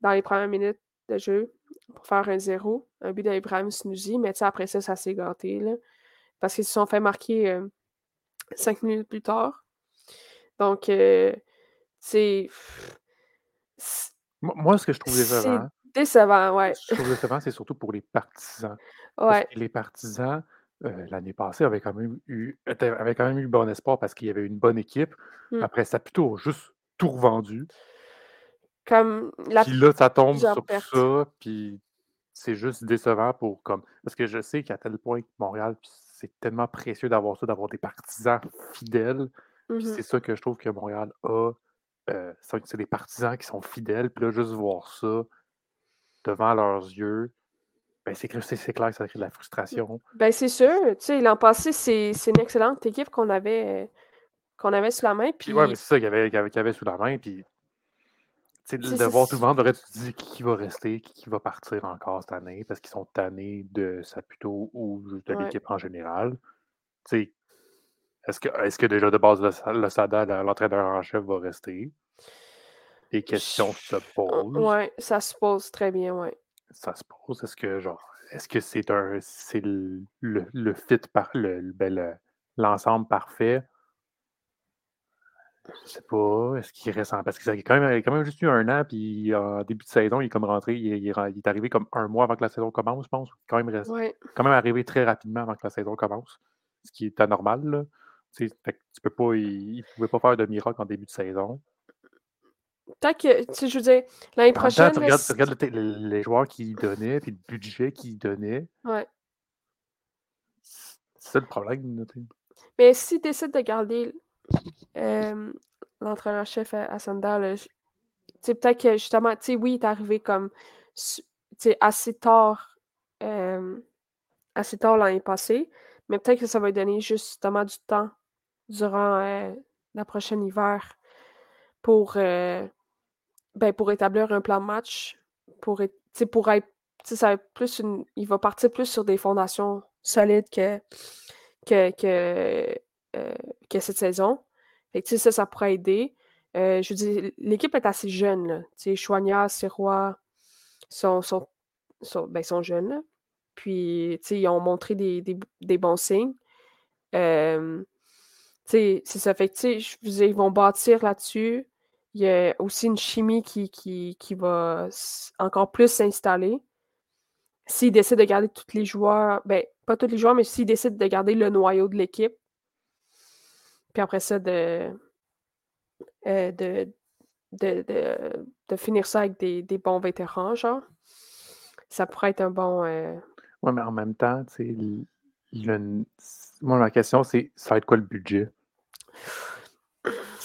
dans les premières minutes de jeu pour faire un zéro. Un but d'Ibrahim Snouzi, mais tu sais, après ça, ça s'est gâté. Là, parce qu'ils se sont fait marquer euh, cinq minutes plus tard. Donc, c'est. Moi, ce que je trouve décevant, décevant, ouais. ce que je trouve décevant, c'est surtout pour les partisans. Parce Ouais. que les partisans, euh, l'année passée, avaient quand même eu, étaient- avaient quand même eu bon espoir parce qu'il y avait une bonne équipe. Mm. Après, ça a plutôt juste tout revendu. Comme la Puis là, ça tombe plusieurs sur pertes. ça. Puis c'est juste décevant pour comme. Parce que je sais qu'à tel point que Montréal, c'est tellement précieux d'avoir ça, d'avoir des partisans fidèles. Puis Mmh c'est ça que je trouve que Montréal a. euh, c'est c'est des partisans qui sont fidèles. Puis là, juste voir ça devant leurs yeux, ben c'est, c'est, c'est clair que ça crée de la frustration. Ben, c'est sûr. Tu sais, l'an passé, c'est, c'est une excellente équipe qu'on avait, qu'on avait sous la main. Puis ouais, mais c'est ça qu'il y avait, sous la main. Puis C'est- de voir tout le monde, tu dis qui, qui va rester, qui, va partir encore cette année, parce qu'ils sont tannés de Saputo ou de Ouais. l'équipe en général. Est-ce que, est-ce que déjà de base, le, Sa- le l'entraîneur en chef, va rester? Les questions se posent. ouais, ça se pose très bien, ouais. Ça se pose? Est-ce que, genre, est-ce que c'est un, c'est le, le, le fit par le, ben, le- l'ensemble parfait? Je sais pas. Est-ce qu'il reste en. Parce qu'il a quand même, quand même juste eu un an, puis en début de saison, il est comme rentré, il, est- il est ren- il est arrivé comme un mois avant que la saison commence, je pense. Quand même, reste, Ouais. quand même arrivé très rapidement avant que la saison commence, ce qui est anormal. Là. Tu sais, fait que tu peux pas, il, il pouvait pas faire de miracle en début de saison. Peut-être que, tu sais, je veux dire, l'année temps, prochaine. tu regardes, tu c'est- regardes le- le- les joueurs qu'il donnait, puis le budget qu'il donnait. ouais. C'est ça le problème. Mais s'il décide de garder euh, l'entraîneur-chef à, à Sandal, peut-être que justement, tu sais, oui, il est arrivé comme su- tu sais, assez tard, euh, assez tard l'année passée, mais peut-être que ça va lui donner justement du temps durant euh, la prochaine hiver pour, euh, ben, pour établir un plan de match, pour, pour être, ça plus une, il va partir plus sur des fondations solides que, que, que, euh, que cette saison. Ça, ça pourrait aider. Euh, je dire, l'équipe est assez jeune, Chouanière, Sirois sont, sont, sont, ben, sont jeunes. Puis, ils ont montré des, des, des bons signes. Euh, c'est ça. Fait que, ils vont bâtir là-dessus. Il y a aussi une chimie qui, qui, qui va encore plus s'installer. S'ils décident de garder tous les joueurs, ben, pas tous les joueurs, mais s'ils décident de garder le noyau de l'équipe, puis après ça, de, euh, de, de, de, de finir ça avec des, des bons vétérans, genre, ça pourrait être un bon. euh, Ouais, mais en même temps, tu sais, une- moi, ma question, c'est ça va être quoi le budget?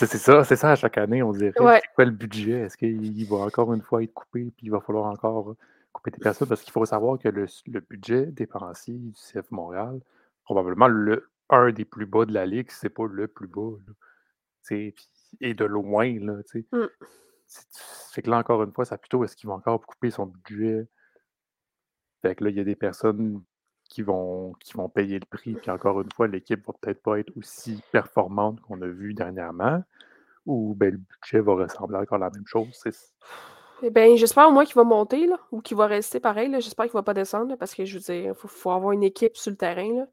C'est ça, c'est ça à chaque année, on dirait. Ouais. C'est quoi le budget? Est-ce qu'il va encore une fois être coupé, puis il va falloir encore couper des personnes? Parce qu'il faut savoir que le, le budget dépensier du CF Montréal, probablement le, un des plus bas de la ligue, c'est pas le plus bas. puis- et de loin, là, tu sais. Mm. C'est c'est que là, encore une fois, ça plutôt, est-ce qu'il va encore couper son budget? Fait que là, il y a des personnes qui vont, qui vont payer le prix. Puis encore une fois, l'équipe va peut-être pas être aussi performante qu'on a vu dernièrement. Ou ben, le budget va ressembler encore à la même chose. Eh ben, j'espère au moins qu'il va monter, là, ou qu'il va rester pareil. J'espère qu'il va pas descendre, là, parce que je veux dire, il faut, faut avoir une équipe sur le terrain. Là.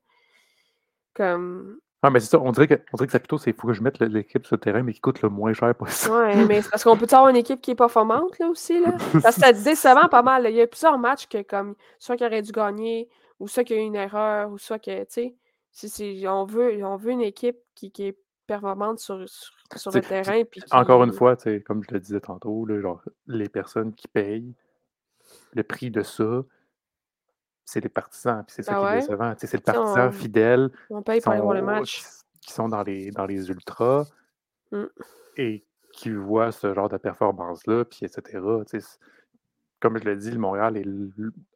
Comme. Ah, mais c'est ça, on dirait que, on dirait que ça plutôt, c'est faut que je mette l'équipe sur le terrain, mais qui coûte le moins cher possible. Ouais, mais c'est parce qu'on peut avoir une équipe qui est performante là aussi. Là? Parce que c'est décevant pas mal. là. Il y a plusieurs matchs que comme soit qu'il aurait dû gagner, ou soit qu'il y a une erreur, ou soit que, tu sais, si on veut, on veut une équipe qui, qui est performante sur, sur, sur le terrain. Puis qui- Encore une fois, comme je le disais tantôt, là, genre, les personnes qui payent le prix de ça, c'est les partisans. Puis c'est ça Ah qui est décevant. C'est le partisan on- fidèle On qui paye pour aller voir le sont, match. qui- qui sont dans les, dans les ultras Mm. et qui voient ce genre de performance-là, puis etc. Comme je l'ai dit, le Montréal est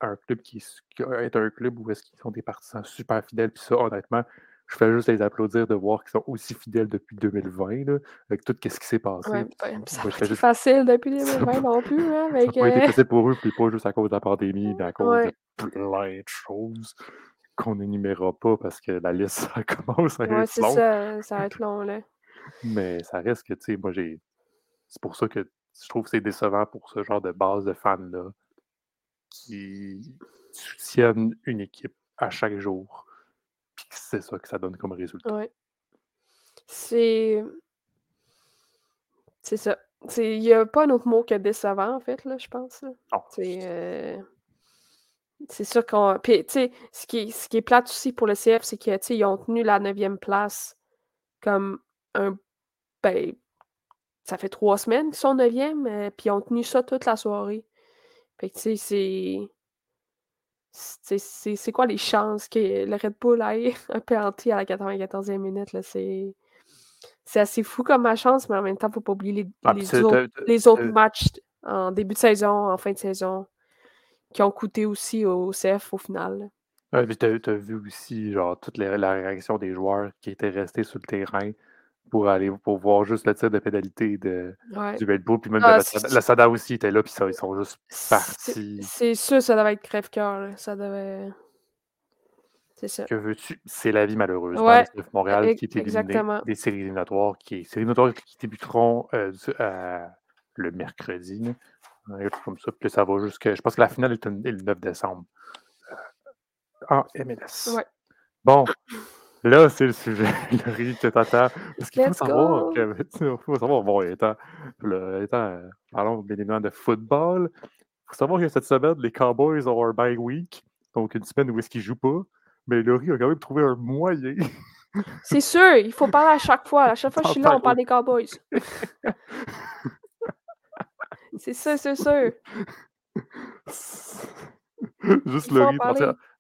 un club qui, est un club où est-ce qu'ils sont des partisans super fidèles. Puis ça, honnêtement, je fais juste les applaudir de voir qu'ils sont aussi fidèles depuis 2020, là, avec tout ce qui s'est passé. Ouais, ben, ça n'a pas été juste- facile depuis Ça 2020 a non plus. Hein, Ça n'a pas été facile pour eux, puis pas juste à cause de la pandémie, mais à cause Ouais. de plein de choses qu'on n'énumérera pas parce que la liste ça commence à Ouais, être longue. ça. Ça va être long, là. Mais ça reste que, tu sais, moi, j'ai. C'est pour ça que je trouve que c'est décevant pour ce genre de base de fans-là qui soutiennent une équipe à chaque jour. Puis que c'est ça que ça donne comme résultat. Ouais. C'est. C'est ça. Il n'y a pas un autre mot que décevant, en fait, là, je pense. là. Non, C'est euh, c'est sûr qu'on. Puis, tu sais, ce qui, est- ce qui est plate aussi pour le CF, c'est qu'ils ont tenu la neuvième place comme un. Ben, ça fait trois semaines qu'ils sont neuvième, euh, puis ils ont tenu ça toute la soirée. Fait que, tu sais, c'est. c'est quoi les chances que le Red Bull aille un penalty à la 94e minute? C'est assez fou comme ma chance, mais en même temps, il ne faut pas oublier les, ah, les, autres, matchs en début de saison, en fin de saison, qui ont coûté aussi au CF au final. Ouais, tu as, vu aussi genre toute la réaction des joueurs qui étaient restés sur le terrain pour aller pour voir juste le tir de pénalité de, du Red Bull. Puis même ah, la, Sada aussi était là, puis ça, ils sont juste partis. C'est sûr, ça devait être crève-cœur. Ça devait. C'est ça. Que veux-tu? C'est la vie malheureuse. Ouais, Montréal qui est éliminé des séries éliminatoires, qui, séries éliminatoires qui débuteront euh, le mercredi. comme ça. Puis ça va jusqu'à. Je pense que la finale est, le 9 décembre. Euh, en MLS. Ouais. Bon, Là, c'est le sujet, le riz que t'attends. Parce qu'il faut savoir, il faut savoir, bon, étant, le, étant euh, parlons bien de football, il faut savoir que cette semaine, les Cowboys ont un bye week, donc une semaine où est-ce qu'ils jouent pas, mais Laurie a quand même trouvé un moyen. C'est sûr, il faut parler à chaque fois. À chaque fois que je suis là, on parle des Cowboys. c'est ça, c'est sûr. Juste Laurie,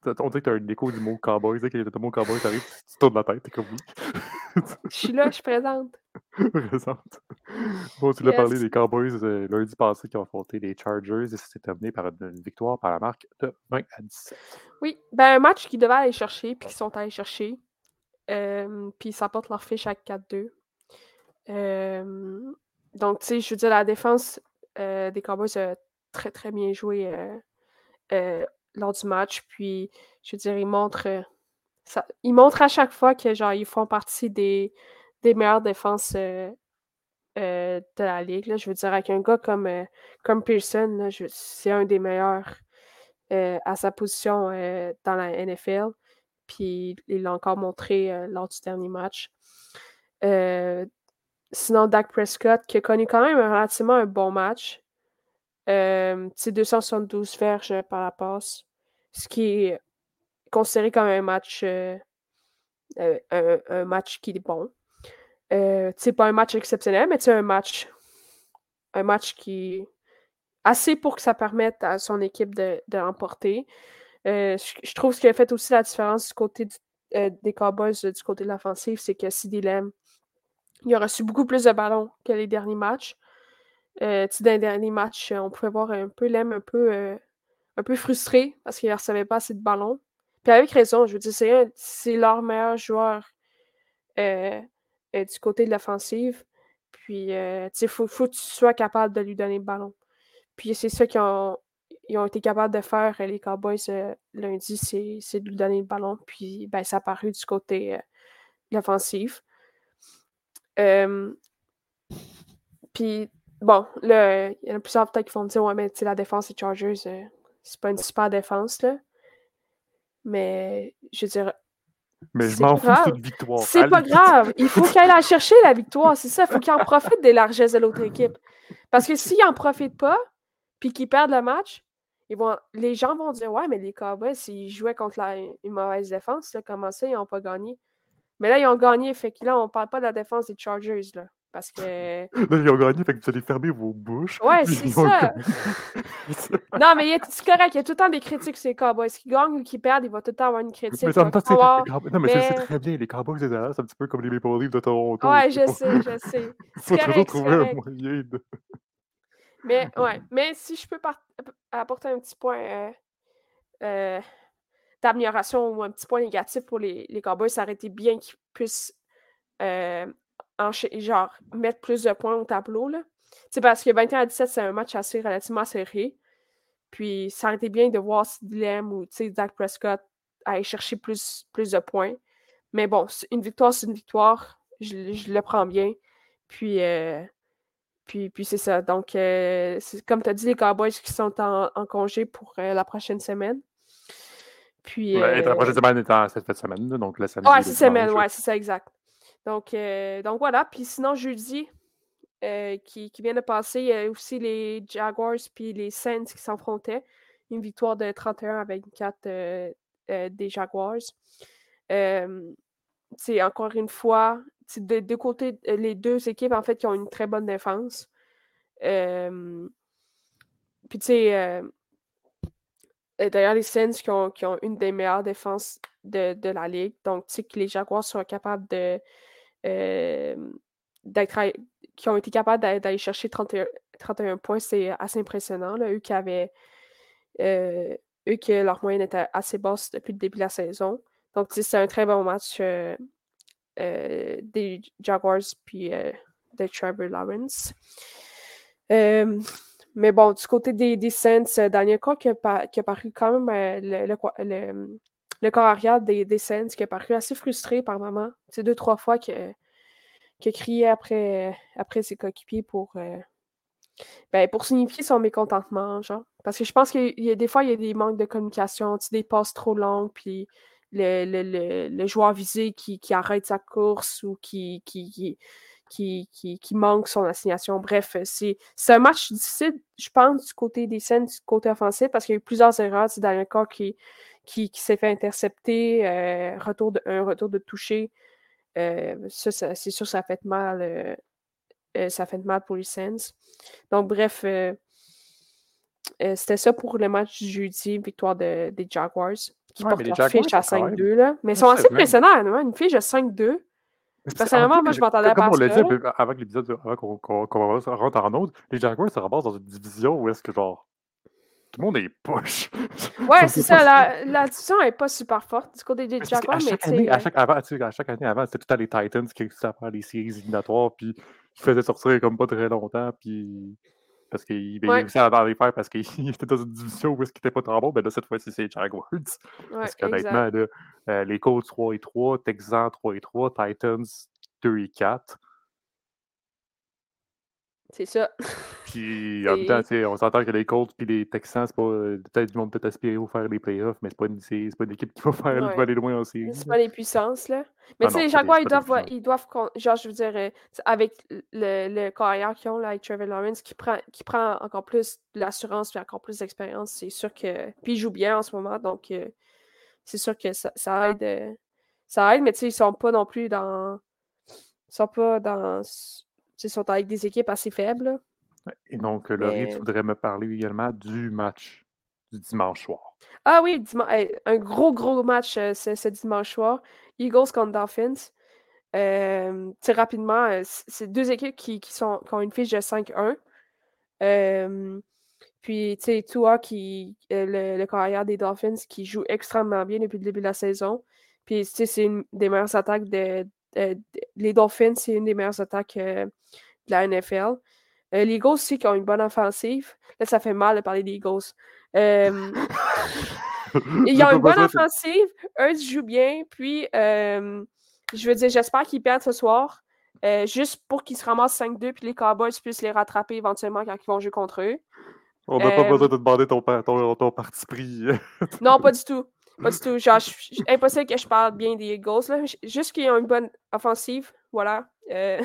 on dirait que t'as un écho du mot cowboy. Tu sais, quand le mot cowboy t'arrive, tu tournes la tête, t'es comme oui. Je suis là, je suis présente. présente. Bon, tu l'as parlé des Cowboys euh, lundi passé qui ont affronté les Chargers et ça s'est terminé par une, victoire par la marque de 20 à 17. Oui, ben un match qu'ils devaient aller chercher puis qu'ils sont allés chercher. Euh, puis ils s'apportent leur fiche à 4-2. Euh, donc, tu sais, je veux dire, la défense des Cowboys a très, très bien joué lors du match. Puis, je veux dire, ils montrent, euh, ça, à chaque fois que genre, ils font partie des, des meilleures défenses euh, euh, de la ligue. Je veux dire, avec un gars comme, comme Pearson, c'est un des meilleurs à sa position dans la NFL. Puis il l'a encore montré lors du dernier match. sinon, Dak Prescott, qui a connu quand même relativement un bon match. C'est 272 verges par la passe ce qui est considéré comme un match, euh, euh, un, match qui est bon. Euh, c'est pas un match exceptionnel, mais c'est un match, un match qui assez pour que ça permette à son équipe de, de remporter. je, trouve ce qui a fait aussi la différence du côté des Cowboys, du côté de l'offensive, c'est que CD il a reçu beaucoup plus de ballons que les derniers matchs. Dans les derniers matchs, on pouvait voir un peu Lem un peu un peu frustré parce qu'il ne recevait pas assez de ballons. Puis avec raison, je veux dire, c'est leur meilleur joueur euh, euh, du côté de l'offensive. Puis, euh, il faut, faut, que tu sois capable de lui donner le ballon. Puis c'est ça qu'ils ont, ils ont été capables de faire, les Cowboys, lundi, c'est de lui donner le ballon. Puis, ben, ça a paru du côté de l'offensive. puis, bon, là, il y en a plusieurs peut-être qui vont dire, ouais, mais la défense des Chargers, c'est pas une super défense, là. Mais je veux dire. Mais je m'en fous, c'est une victoire. C'est pas grave. Il faut qu'elle aille chercher la victoire. C'est ça. Il faut qu'il en profite des largesses de l'autre équipe. Parce que s'ils en profitent pas, puis qu'ils perdent le match, ils vont, les gens vont dire Ouais, mais les Cowboys, s'ils jouaient contre une mauvaise défense, là, comment ça, ils n'ont pas gagné? Mais là, ils ont gagné. Fait que là, on parle pas de la défense des Chargers. Là. Parce que. Là, ils ont gagné, fait que vous allez fermer vos bouches. Ouais, c'est ça. non, mais c'est correct, il y a tout le temps des critiques sur les Cowboys. Qui gagnent ou qui perdent, il va tout le temps avoir une critique. Mais en temps, Non, mais, c'est très bien. Les Cowboys, c'est un petit peu comme les Maple Leafs de Toronto. Ouais, je sais, je sais. Il faut toujours trouver un moyen de. Mais, ouais. Mais si je peux apporter un petit point euh, euh, d'amélioration ou un petit point négatif pour les, les Cowboys, ça aurait été bien qu'ils puissent. Euh, genre, mettre plus de points au tableau. Là. Parce que 21 à 17, c'est un match assez relativement serré. Puis ça aurait été bien de voir si Dilem ou Dak Prescott aller chercher plus, plus de points. Mais bon, une victoire, c'est une victoire. Je, le prends bien. Puis, euh, puis, puis c'est ça. Donc, euh, comme tu as dit, les Cowboys qui sont en, congé pour euh, la prochaine semaine. Puis, la prochaine semaine étant cette semaine, donc la semaine. Ouais, cette semaine, ouais, c'est ça, exact. Donc, euh, donc voilà. Puis sinon, jeudi, euh, qui, vient de passer, il y a aussi les Jaguars puis les Saints qui s'affrontaient. Une victoire de 31 à 24 euh, des Jaguars. c'est encore une fois, de deux les deux équipes en fait qui ont une très bonne défense. puis tu sais, D'ailleurs, les Saints qui ont, qui ont, une des meilleures défenses de, de la ligue. Donc, tu sais que les Jaguars sont capables de. Qui ont été capables d'aller chercher 31, 31 points, c'est assez impressionnant. Là. Eux qui avaient. eux que leur moyenne était assez basse depuis le début de la saison. Donc, c'est un très bon match euh, euh, des Jaguars puis euh, de Trevor Lawrence. mais bon, du côté des, des Saints, Daniel Cook qui a, paru quand même le, corps arrière des, des Saints qui a paru assez frustré par moment. C'est deux, trois fois qu'il a crié après, après ses coéquipiers pour, ben, pour signifier son mécontentement, genre. Parce que je pense qu'il y a des fois, il y a des manques de communication, des passes trop longues, puis le, le, le, joueur visé qui, qui, arrête sa course ou qui, qui, qui, qui, manque son assignation. Bref, c'est un match difficile, je pense, du côté des scènes, du côté offensif, parce qu'il y a eu plusieurs erreurs. C'est Daniel cas qui, qui, qui s'est fait intercepter, euh, retour de, un retour de toucher. Euh, ça, c'est sûr, ça fait mal. Euh, ça fait mal pour les Sens. Donc, bref, c'était ça pour le match du jeudi, victoire de, des Jaguars qui ouais, portent leur fiche à 5-2. Là. Mais ils sont assez impressionnants, hein, une fiche de 5-2. Personnellement, moi, je m'attendais à pas Comme on l'a dit avant l'épisode, avant qu'on qu rentre en autre, les Jaguars se ramassent dans une division où est-ce que genre tout le monde est poche. Ouais, c'est ça. La, la, division n'est pas super forte du côté des Jaguars, mais tu sais. À chaque, avant, à chaque année avant, c'était tout à les Titans qui réussissaient à faire les séries éliminatoires, puis qui faisaient sortir comme pas très longtemps, puis parce qu'il ouais. réussit à les faire parce qu'il était dans une division où est-ce qu'il n'était pas trop bon. Ben là, cette fois-ci, c'est Jaguars. Ouais, parce qu'honnêtement, euh, les Colts 3 et 3, Texans 3 et 3, Titans 2 et 4. C'est ça. Puis en même temps, on s'entend que les Colts et les Texans, c'est pas. Euh, peut-être du monde peut aspirer à faire les playoffs, mais c'est pas, une, pas une équipe qui va, faire, ouais. aller loin aussi. C'est pas les puissances, là. Mais ah tu sais, les Jaguars, ils doivent, ils doivent. Genre, je veux dire, euh, avec le, le carrière qu'ils ont, là, avec Trevor Lawrence, qui prend, qui prend encore plus de l'assurance et encore plus d'expérience, c'est sûr que. Puis il joue bien en ce moment, donc euh, c'est sûr que ça, ça aide. ça aide, mais tu sais, ils sont pas non plus dans. Ils sont pas dans ils sont avec des équipes assez faibles. Et donc, Laurie, tu voudrais me parler également du match du dimanche soir. Ah oui, un gros, gros match euh, ce, dimanche soir. Eagles contre Dolphins. Euh, rapidement, euh, c'est deux équipes qui, sont, ont une fiche de 5-1. Euh, puis, tu sais, Tua, qui, le, le carrière des Dolphins, qui joue extrêmement bien depuis le début de la saison. Puis, tu sais, c'est une des meilleures attaques de, euh, les Dolphins, c'est une des meilleures attaques euh, de la NFL. Euh, les Eagles aussi qui ont une bonne offensive. Là, ça fait mal de parler des Eagles. ils ont une bonne offensive. Eux jouent bien. Puis, je veux dire, j'espère qu'ils perdent ce soir. juste pour qu'ils se ramassent 5-2 puis les Cowboys puissent les rattraper éventuellement quand ils vont jouer contre eux. On n'a pas besoin de demander ton, ton, ton parti pris. non, pas du tout. Pas du tout. Genre, impossible que je parle bien des Eagles. Là. Juste qu'ils ont une bonne offensive. Voilà. Euh,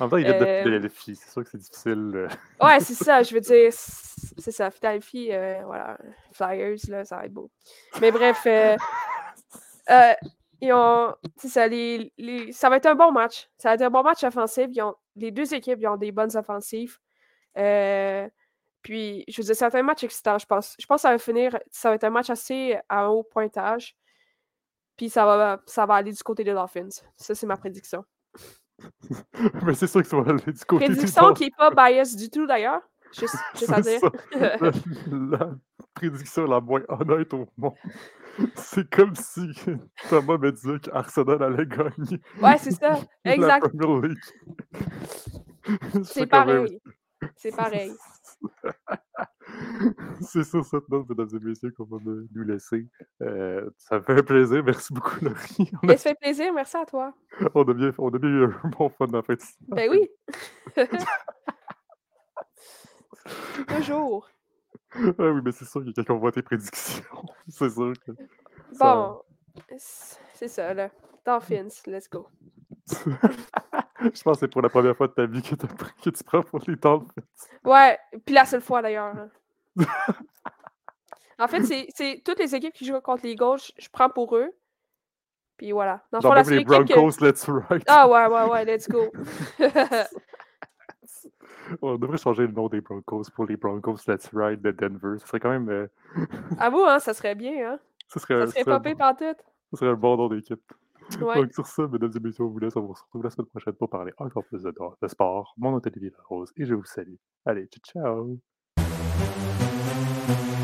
en même temps, il y a euh, Philadelphie. C'est sûr que c'est difficile. Euh. ouais, c'est ça. Je veux dire, c'est ça. Philadelphie, euh, voilà. Flyers, là, ça va être beau. Mais bref, euh, ils ont, ça, les, les, ça va être un bon match. Ça va être un bon match offensif. Ils ont, les deux équipes ils ont des bonnes offensives. Puis, je veux dire, c'est un match excitant, je pense. Je pense que ça va finir, ça va être un match assez à haut pointage. Puis ça va, ça va aller du côté des Dolphins. Ça, c'est ma prédiction. Mais c'est sûr que ça va aller du côté Prédiction qui n'est pas bias du tout, d'ailleurs. Juste, juste à dire. la, prédiction la moins honnête au monde. C'est comme si Thomas me disait qu'Arsenal allait gagner. Ouais, c'est ça. Exact. C'est pareil. C'est pareil. C'est sur cette note, mesdames et messieurs, qu'on va nous laisser. Euh, ça fait plaisir. Merci beaucoup, Laurie. Ça fait plaisir. Merci à toi. On a bien, on a bien eu un bon fun dans la. Ben oui. Toujours. Ah oui, mais c'est sûr qu'il y a quelqu'un qui voit tes prédictions. c'est sûr que. Bon, c'est ça, là. Dolphins, let's go. Je pense que c'est pour la première fois de ta vie que, que tu prends pour les Dolphins. Ouais, puis la seule fois d'ailleurs. en fait, c'est toutes les équipes qui jouent contre les Eagles, je, prends pour eux. Puis voilà. Dans Genre les Broncos, let's ride. Ah ouais, ouais, ouais, let's go. On devrait changer le nom des Broncos pour les Broncos Let's Ride de Denver. Ce serait quand même. euh, Avoue, hein, ça serait bien, hein? ce serait, Ça serait serait pas bon- pantoute. ce serait un bon nom d'équipe. Ouais. Donc, sur ça, mesdames et messieurs, on vous laisse. On vous retrouve la semaine prochaine pour parler encore plus de, de sport. Mon nom est Olivier Larose et je vous salue. Allez, ciao, ciao!